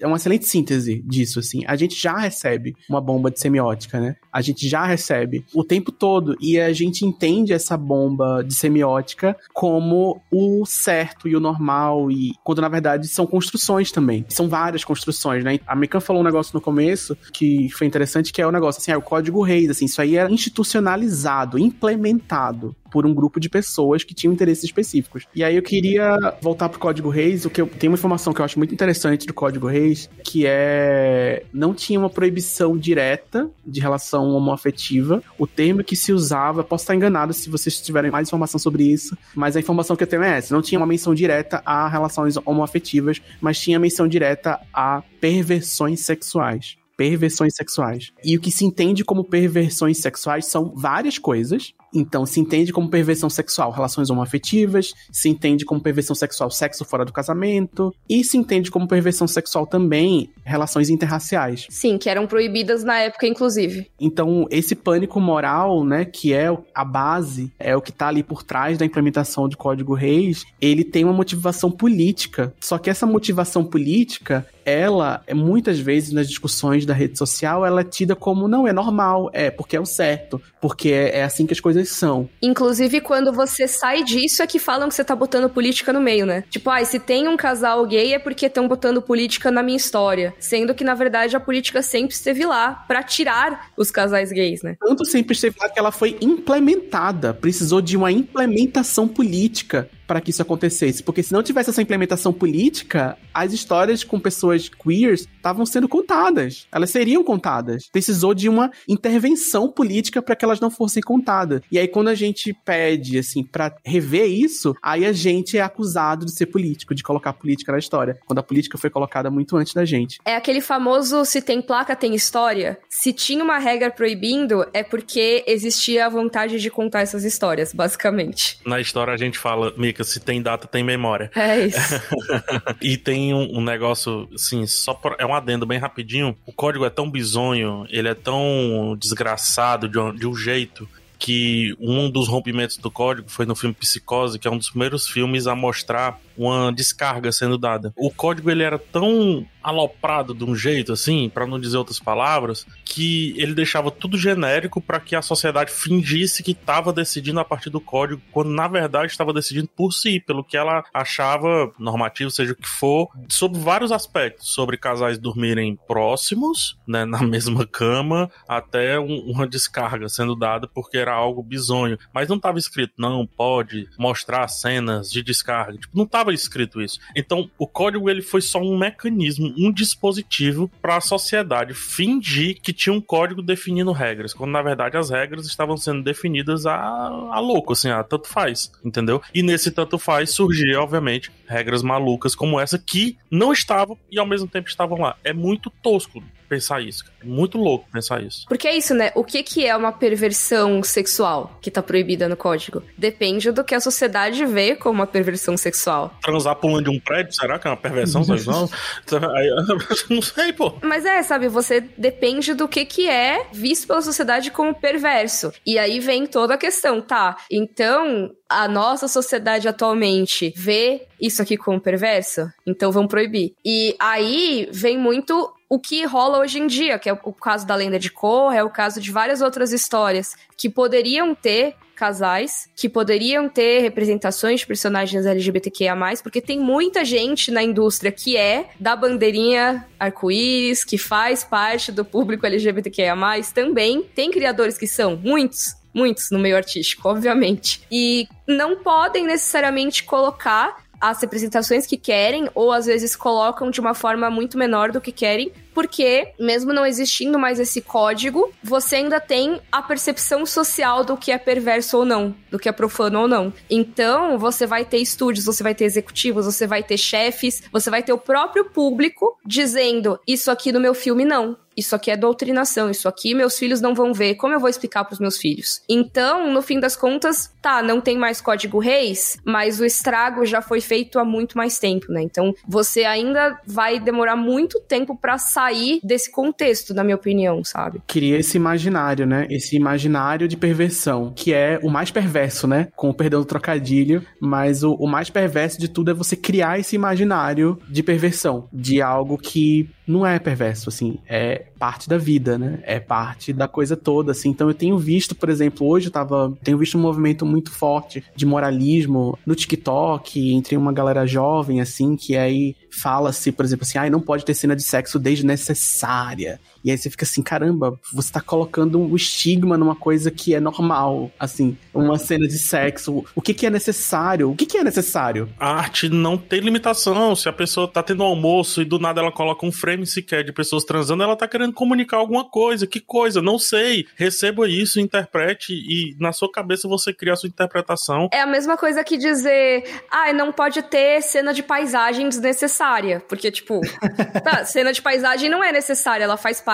é uma excelente síntese disso, assim. A gente já recebe uma bomba de semiótica, né? A gente já recebe o tempo todo e a gente entende essa bomba de semiótica como o certo e o normal e quando na verdade são construções também. São várias construções, né? A Mecan falou um negócio no começo que foi interessante, que é o negócio assim, é o código reis, assim, isso aí era institucionalizado, implementado por um grupo de pessoas que tinham interesses específicos. E aí eu queria voltar pro Código Reis, o que eu tenho uma informação que eu acho muito interessante do Código Reis, que é não tinha uma proibição direta de relação homoafetiva. O termo que se usava, posso estar enganado se vocês tiverem mais informação sobre isso, mas a informação que eu tenho é essa, não tinha uma menção direta a relações homoafetivas, mas tinha menção direta a perversões sexuais perversões sexuais. E o que se entende como perversões sexuais são várias coisas, então, se entende como perversão sexual relações homoafetivas, se entende como perversão sexual sexo fora do casamento, e se entende como perversão sexual também relações interraciais. Sim, que eram proibidas na época, inclusive. Então, esse pânico moral, né, que é a base, é o que tá ali por trás da implementação do Código Reis, ele tem uma motivação política. Só que essa motivação política, ela, muitas vezes nas discussões da rede social, ela é tida como não é normal, é porque é o certo, porque é, é assim que as coisas são. Inclusive, quando você sai disso, é que falam que você tá botando política no meio, né? Tipo, ah, se tem um casal gay é porque estão botando política na minha história. Sendo que, na verdade, a política sempre esteve lá para tirar os casais gays, né? Tanto sempre esteve lá que ela foi implementada. Precisou de uma implementação política para que isso acontecesse. Porque se não tivesse essa implementação política, as histórias com pessoas queers estavam sendo contadas. Elas seriam contadas. Precisou de uma intervenção política para que elas não fossem contadas. E aí, quando a gente pede, assim, para rever isso, aí a gente é acusado de ser político, de colocar política na história. Quando a política foi colocada muito antes da gente. É aquele famoso se tem placa, tem história. Se tinha uma regra proibindo, é porque existia a vontade de contar essas histórias, basicamente. Na história a gente fala, Mika, se tem data, tem memória. É isso. [laughs] [laughs] e tem um, um, negócio, assim, só por, é um adendo bem rapidinho. O código é tão bizonho, ele é tão desgraçado de um, de um jeito que um dos rompimentos do código foi no filme Psicose, que é um dos primeiros filmes a mostrar uma descarga sendo dada. O código ele era tão aloprado de um jeito assim, para não dizer outras palavras, que ele deixava tudo genérico para que a sociedade fingisse que estava decidindo a partir do código, quando na verdade estava decidindo por si, pelo que ela achava normativo, seja o que for, sobre vários aspectos, sobre casais dormirem próximos, né, na [laughs] mesma cama, até um, uma descarga sendo dada porque era algo bizonho, mas não estava escrito não pode mostrar cenas de descarga, tipo, não estava escrito isso. Então, o código ele foi só um mecanismo, um dispositivo para a sociedade fingir que tinha um código definindo regras, quando na verdade as regras estavam sendo definidas a, a louco, assim, a tanto faz, entendeu? E nesse tanto faz surgia, obviamente, regras malucas como essa que não estavam e ao mesmo tempo estavam lá. É muito tosco pensar isso. É muito louco pensar isso. Porque é isso, né? O que, que é uma perversão sexual que tá proibida no código? Depende do que a sociedade vê como uma perversão sexual. Transar pulando de um prédio, será que é uma perversão sexual? [laughs] [laughs] Não sei, pô. Mas é, sabe, você depende do que, que é visto pela sociedade como perverso. E aí vem toda a questão, tá? Então, a nossa sociedade atualmente vê isso aqui como perverso, então vamos proibir. E aí vem muito o que rola hoje em dia, que é o caso da lenda de Korra, é o caso de várias outras histórias que poderiam ter casais, que poderiam ter representações de personagens LGBTQIA+, porque tem muita gente na indústria que é da bandeirinha arco-íris, que faz parte do público LGBTQIA+, também. Tem criadores que são, muitos, muitos no meio artístico, obviamente. E não podem necessariamente colocar as representações que querem, ou às vezes colocam de uma forma muito menor do que querem, porque, mesmo não existindo mais esse código, você ainda tem a percepção social do que é perverso ou não, do que é profano ou não. Então, você vai ter estúdios, você vai ter executivos, você vai ter chefes, você vai ter o próprio público dizendo: Isso aqui no meu filme não isso aqui é doutrinação, isso aqui meus filhos não vão ver, como eu vou explicar para os meus filhos? Então, no fim das contas, tá, não tem mais código reis, mas o estrago já foi feito há muito mais tempo, né? Então, você ainda vai demorar muito tempo para sair desse contexto, na minha opinião, sabe? Cria esse imaginário, né? Esse imaginário de perversão, que é o mais perverso, né? Com o perdão do trocadilho, mas o, o mais perverso de tudo é você criar esse imaginário de perversão, de algo que não é perverso, assim, é parte da vida, né? É parte da coisa toda, assim. Então eu tenho visto, por exemplo, hoje eu tava, tenho visto um movimento muito forte de moralismo no TikTok, entre uma galera jovem, assim, que aí fala-se, por exemplo, assim, ah, não pode ter cena de sexo desnecessária. E aí você fica assim, caramba, você tá colocando um estigma numa coisa que é normal, assim, uma cena de sexo. O que que é necessário? O que que é necessário? A arte não tem limitação. Se a pessoa tá tendo um almoço e do nada ela coloca um frame sequer de pessoas transando, ela tá querendo comunicar alguma coisa. Que coisa? Não sei. Receba isso, interprete e na sua cabeça você cria a sua interpretação. É a mesma coisa que dizer, ah, não pode ter cena de paisagem desnecessária. Porque, tipo, [laughs] tá, cena de paisagem não é necessária, ela faz parte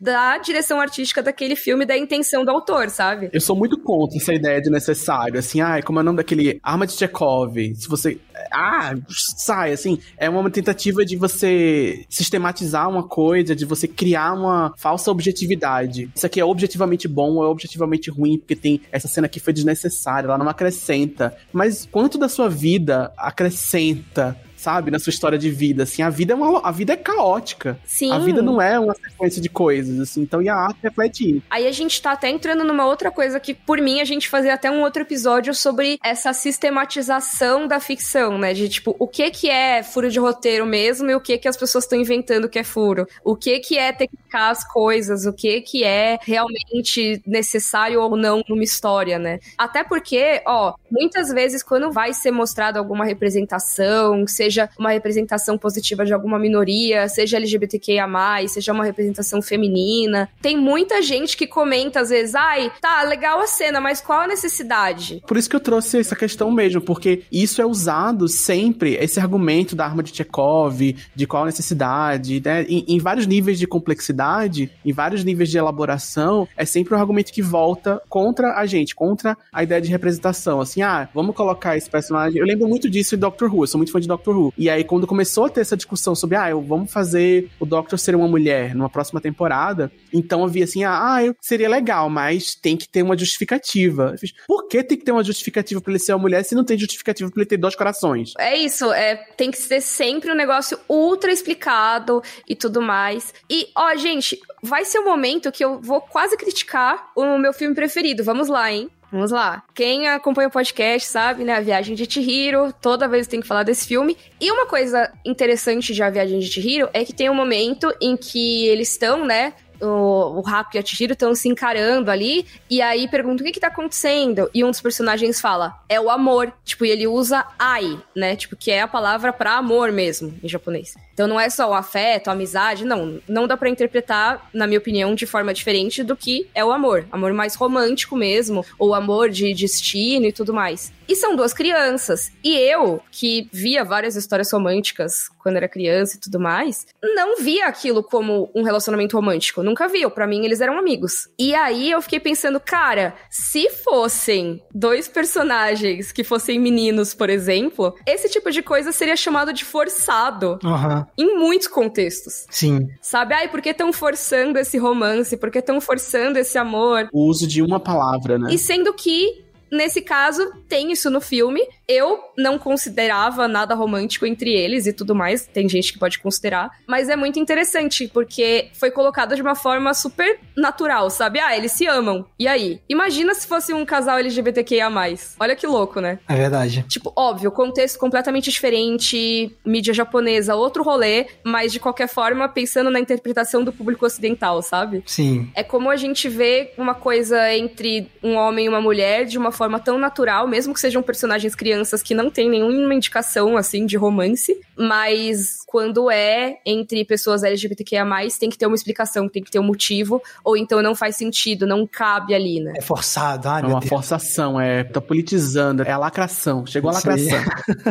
da direção artística daquele filme, da intenção do autor, sabe? Eu sou muito contra essa ideia de necessário. Assim, ah, como é o nome daquele Arma de Chekhov? Se você. Ah, sai, assim. É uma tentativa de você sistematizar uma coisa, de você criar uma falsa objetividade. Isso aqui é objetivamente bom ou é objetivamente ruim, porque tem essa cena aqui foi desnecessária, ela não acrescenta. Mas quanto da sua vida acrescenta sabe, na sua história de vida, assim, a vida é uma, a vida é caótica. Sim. A vida não é uma sequência de coisas, assim, então e a arte reflete isso. Aí a gente tá até entrando numa outra coisa que, por mim, a gente fazia até um outro episódio sobre essa sistematização da ficção, né, de tipo, o que que é furo de roteiro mesmo e o que que as pessoas estão inventando que é furo. O que que é tecnicar as coisas, o que que é realmente necessário ou não numa história, né. Até porque, ó, muitas vezes quando vai ser mostrado alguma representação, seja seja uma representação positiva de alguma minoria, seja LGBTQIA, seja uma representação feminina. Tem muita gente que comenta às vezes, ai, tá, legal a cena, mas qual a necessidade? Por isso que eu trouxe essa questão mesmo, porque isso é usado sempre, esse argumento da arma de Chekhov, de qual a necessidade, né? Em, em vários níveis de complexidade, em vários níveis de elaboração, é sempre um argumento que volta contra a gente, contra a ideia de representação. Assim, ah, vamos colocar esse personagem. Eu lembro muito disso em Doctor Who, eu sou muito fã de Doctor Who. E aí, quando começou a ter essa discussão sobre, ah, vamos fazer o Doctor ser uma mulher numa próxima temporada, então eu vi assim, ah, seria legal, mas tem que ter uma justificativa. Fiz, Por que tem que ter uma justificativa pra ele ser uma mulher se não tem justificativa pra ele ter dois corações? É isso, é, tem que ser sempre um negócio ultra explicado e tudo mais. E, ó, gente, vai ser um momento que eu vou quase criticar o meu filme preferido. Vamos lá, hein? Vamos lá. Quem acompanha o podcast sabe, né? A Viagem de Chihiro. Toda vez tem que falar desse filme. E uma coisa interessante de A Viagem de Chihiro é que tem um momento em que eles estão, né? O, o e a Chihiro estão se encarando ali, e aí pergunta o que que tá acontecendo, e um dos personagens fala, é o amor, tipo, e ele usa ai, né, tipo, que é a palavra para amor mesmo, em japonês. Então não é só o afeto, a amizade, não, não dá para interpretar, na minha opinião, de forma diferente do que é o amor, amor mais romântico mesmo, ou amor de destino e tudo mais. E são duas crianças. E eu, que via várias histórias românticas quando era criança e tudo mais, não via aquilo como um relacionamento romântico. Nunca vi. Para mim, eles eram amigos. E aí eu fiquei pensando, cara, se fossem dois personagens que fossem meninos, por exemplo, esse tipo de coisa seria chamado de forçado. Uhum. Em muitos contextos. Sim. Sabe? Ai, por que estão forçando esse romance? Por que estão forçando esse amor? O uso de uma palavra, né? E sendo que Nesse caso, tem isso no filme. Eu não considerava nada romântico entre eles e tudo mais. Tem gente que pode considerar. Mas é muito interessante, porque foi colocado de uma forma super natural, sabe? Ah, eles se amam. E aí? Imagina se fosse um casal LGBTQIA. Olha que louco, né? É verdade. Tipo, óbvio, contexto completamente diferente, mídia japonesa, outro rolê, mas de qualquer forma, pensando na interpretação do público ocidental, sabe? Sim. É como a gente vê uma coisa entre um homem e uma mulher de uma forma tão natural, mesmo que sejam personagens crianças que não tem nenhuma indicação, assim, de romance, mas quando é entre pessoas LGBTQIA+, tem que ter uma explicação, tem que ter um motivo, ou então não faz sentido, não cabe ali, né? É forçado, ai, É uma Deus. forçação, é, tá politizando, é a lacração, chegou a lacração.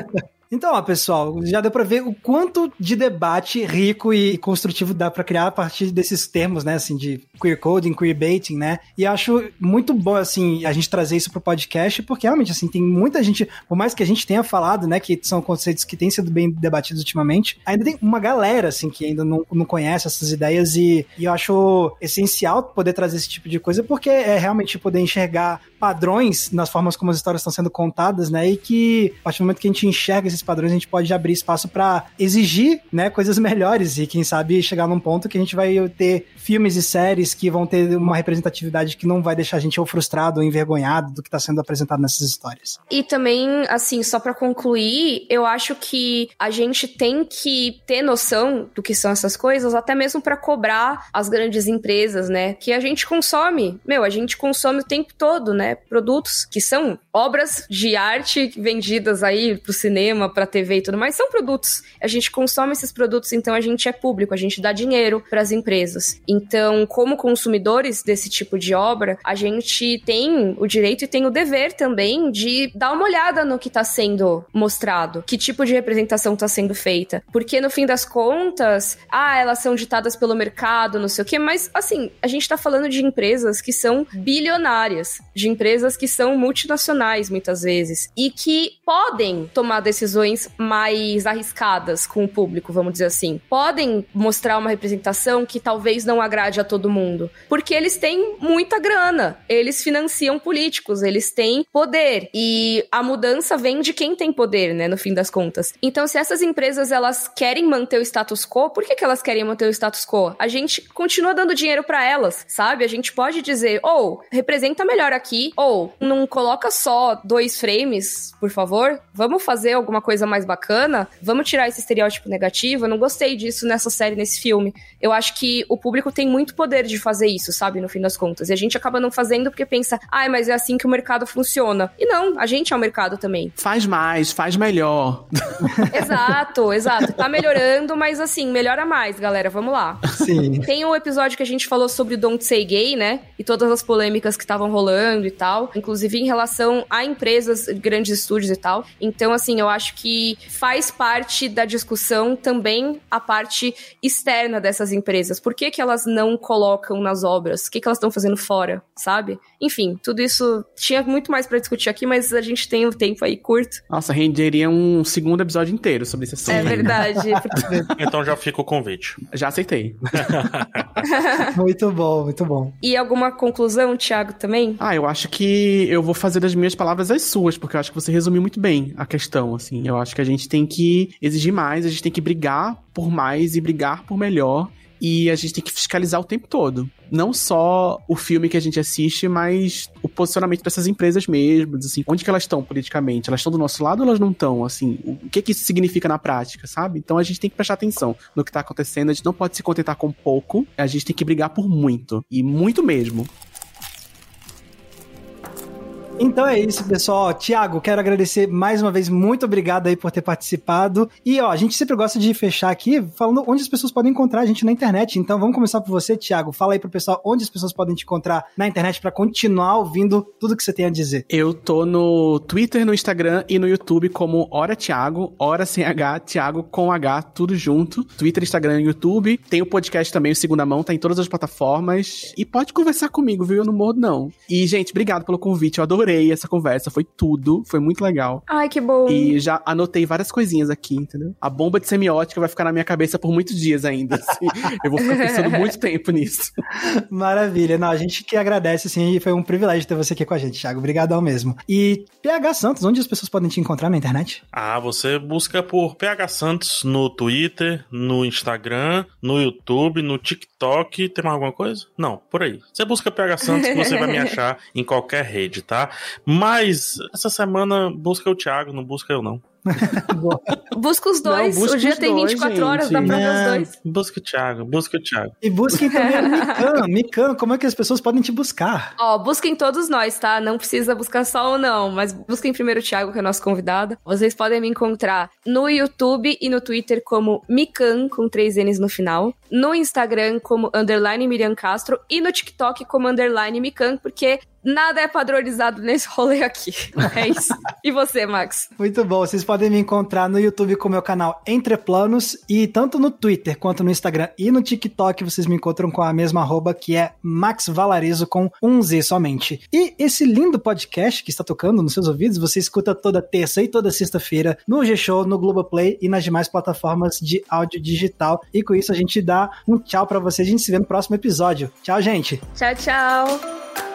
[laughs] Então, ó, pessoal, já deu pra ver o quanto de debate rico e construtivo dá para criar a partir desses termos, né, assim, de queer coding, queer baiting, né? E acho muito bom, assim, a gente trazer isso pro podcast, porque realmente, assim, tem muita gente, por mais que a gente tenha falado, né, que são conceitos que têm sido bem debatidos ultimamente, ainda tem uma galera, assim, que ainda não, não conhece essas ideias e, e eu acho essencial poder trazer esse tipo de coisa, porque é realmente poder enxergar padrões nas formas como as histórias estão sendo contadas, né, e que a partir do momento que a gente enxerga esses esses padrões, a gente pode abrir espaço para exigir, né, coisas melhores e quem sabe chegar num ponto que a gente vai ter filmes e séries que vão ter uma representatividade que não vai deixar a gente ou frustrado ou envergonhado do que está sendo apresentado nessas histórias. E também, assim, só para concluir, eu acho que a gente tem que ter noção do que são essas coisas, até mesmo para cobrar as grandes empresas, né, que a gente consome. Meu, a gente consome o tempo todo, né, produtos que são obras de arte vendidas aí pro cinema, pra TV e tudo mais, são produtos. A gente consome esses produtos, então a gente é público, a gente dá dinheiro para as empresas. Então, como consumidores desse tipo de obra, a gente tem o direito e tem o dever também de dar uma olhada no que está sendo mostrado, que tipo de representação está sendo feita. Porque no fim das contas, ah, elas são ditadas pelo mercado, não sei o quê, mas assim, a gente está falando de empresas que são bilionárias, de empresas que são multinacionais muitas vezes e que podem tomar decisões mais arriscadas com o público, vamos dizer assim. Podem mostrar uma representação que talvez não agrade a todo mundo, porque eles têm muita grana, eles financiam políticos, eles têm poder e a mudança vem de quem tem poder, né, no fim das contas. Então, se essas empresas elas querem manter o status quo, por que, que elas querem manter o status quo? A gente continua dando dinheiro para elas, sabe? A gente pode dizer, ou oh, representa melhor aqui, ou não coloca só dois frames, por favor. Vamos fazer alguma coisa mais bacana. Vamos tirar esse estereótipo negativo. Eu não gostei disso nessa série, nesse filme. Eu acho que o público tem muito poder de fazer isso, sabe? No fim das contas. E a gente acaba não fazendo porque pensa, ai, ah, mas é assim que o mercado funciona. E não, a gente é o mercado também. Faz mais, faz melhor. [laughs] exato, exato. Tá melhorando, mas assim, melhora mais, galera. Vamos lá. Sim. Tem um episódio que a gente falou sobre o Don't Say Gay, né? E todas as polêmicas que estavam rolando e tal. Inclusive em relação a empresas, grandes estúdios e tal. Então, assim, eu acho que faz parte da discussão também a parte externa dessas empresas. Por que, que elas não colocam nas obras? O que, que elas estão fazendo fora, sabe? Enfim, tudo isso tinha muito mais para discutir aqui, mas a gente tem o um tempo aí curto. Nossa, renderia um segundo episódio inteiro sobre esse assunto. É verdade. [laughs] então já fica o convite. Já aceitei. [laughs] muito bom, muito bom. E alguma conclusão, Thiago, também? Ah, eu acho que eu vou fazer das minhas palavras as suas, porque eu acho que você resumiu muito bem a questão, assim. Eu acho que a gente tem que exigir mais, a gente tem que brigar por mais e brigar por melhor e a gente tem que fiscalizar o tempo todo. Não só o filme que a gente assiste, mas o posicionamento dessas empresas mesmo, assim, onde que elas estão politicamente? Elas estão do nosso lado ou elas não estão? Assim, o que que isso significa na prática, sabe? Então a gente tem que prestar atenção no que tá acontecendo, a gente não pode se contentar com pouco, a gente tem que brigar por muito, e muito mesmo. Então é isso, pessoal. Tiago, quero agradecer mais uma vez. Muito obrigado aí por ter participado. E ó, a gente sempre gosta de fechar aqui falando onde as pessoas podem encontrar a gente na internet. Então vamos começar por você, Tiago. Fala aí pro pessoal onde as pessoas podem te encontrar na internet para continuar ouvindo tudo que você tem a dizer. Eu tô no Twitter, no Instagram e no YouTube como Hora Tiago, Hora sem H, Tiago com H, tudo junto. Twitter, Instagram e YouTube. Tem o podcast também, o Segunda Mão, tá em todas as plataformas. E pode conversar comigo, viu? Eu não morro, não. E, gente, obrigado pelo convite. Eu adorei adorei essa conversa, foi tudo, foi muito legal. Ai, que bom. E já anotei várias coisinhas aqui, entendeu? A bomba de semiótica vai ficar na minha cabeça por muitos dias ainda. Assim. [laughs] Eu vou ficar pensando muito tempo nisso. Maravilha. Não, a gente que agradece, assim, e foi um privilégio ter você aqui com a gente, Thiago. Obrigadão mesmo. E PH Santos, onde as pessoas podem te encontrar na internet? Ah, você busca por PH Santos no Twitter, no Instagram, no YouTube, no TikTok. Tem mais alguma coisa? Não, por aí. Você busca PH Santos que você vai me [laughs] achar em qualquer rede, tá? Mas essa semana busca o Thiago, não busca eu não. [laughs] busca os dois. Não, busca o dia tem 24 dois, horas, dá pra ver os dois. Busca o Thiago, busca o Thiago. E busquem também a Mikan. [laughs] Mikan, como é que as pessoas podem te buscar? Ó, busquem todos nós, tá? Não precisa buscar só ou não, mas busquem primeiro o Thiago, que é nosso convidado. Vocês podem me encontrar no YouTube e no Twitter como Mikan, com três N's no final. No Instagram como underline Miriam Castro e no TikTok como underline Mikan, porque nada é padronizado nesse [laughs] rolê aqui. É isso. e você, Max? Muito bom. Vocês podem me encontrar no YouTube com o meu canal Entre Planos e tanto no Twitter quanto no Instagram e no TikTok vocês me encontram com a mesma arroba que é Max Valarizo com um Z somente. E esse lindo podcast que está tocando nos seus ouvidos, você escuta toda terça e toda sexta-feira no G-Show, no Globoplay e nas demais plataformas de áudio digital. E com isso a gente dá um tchau para vocês. A gente se vê no próximo episódio. Tchau, gente. Tchau, tchau.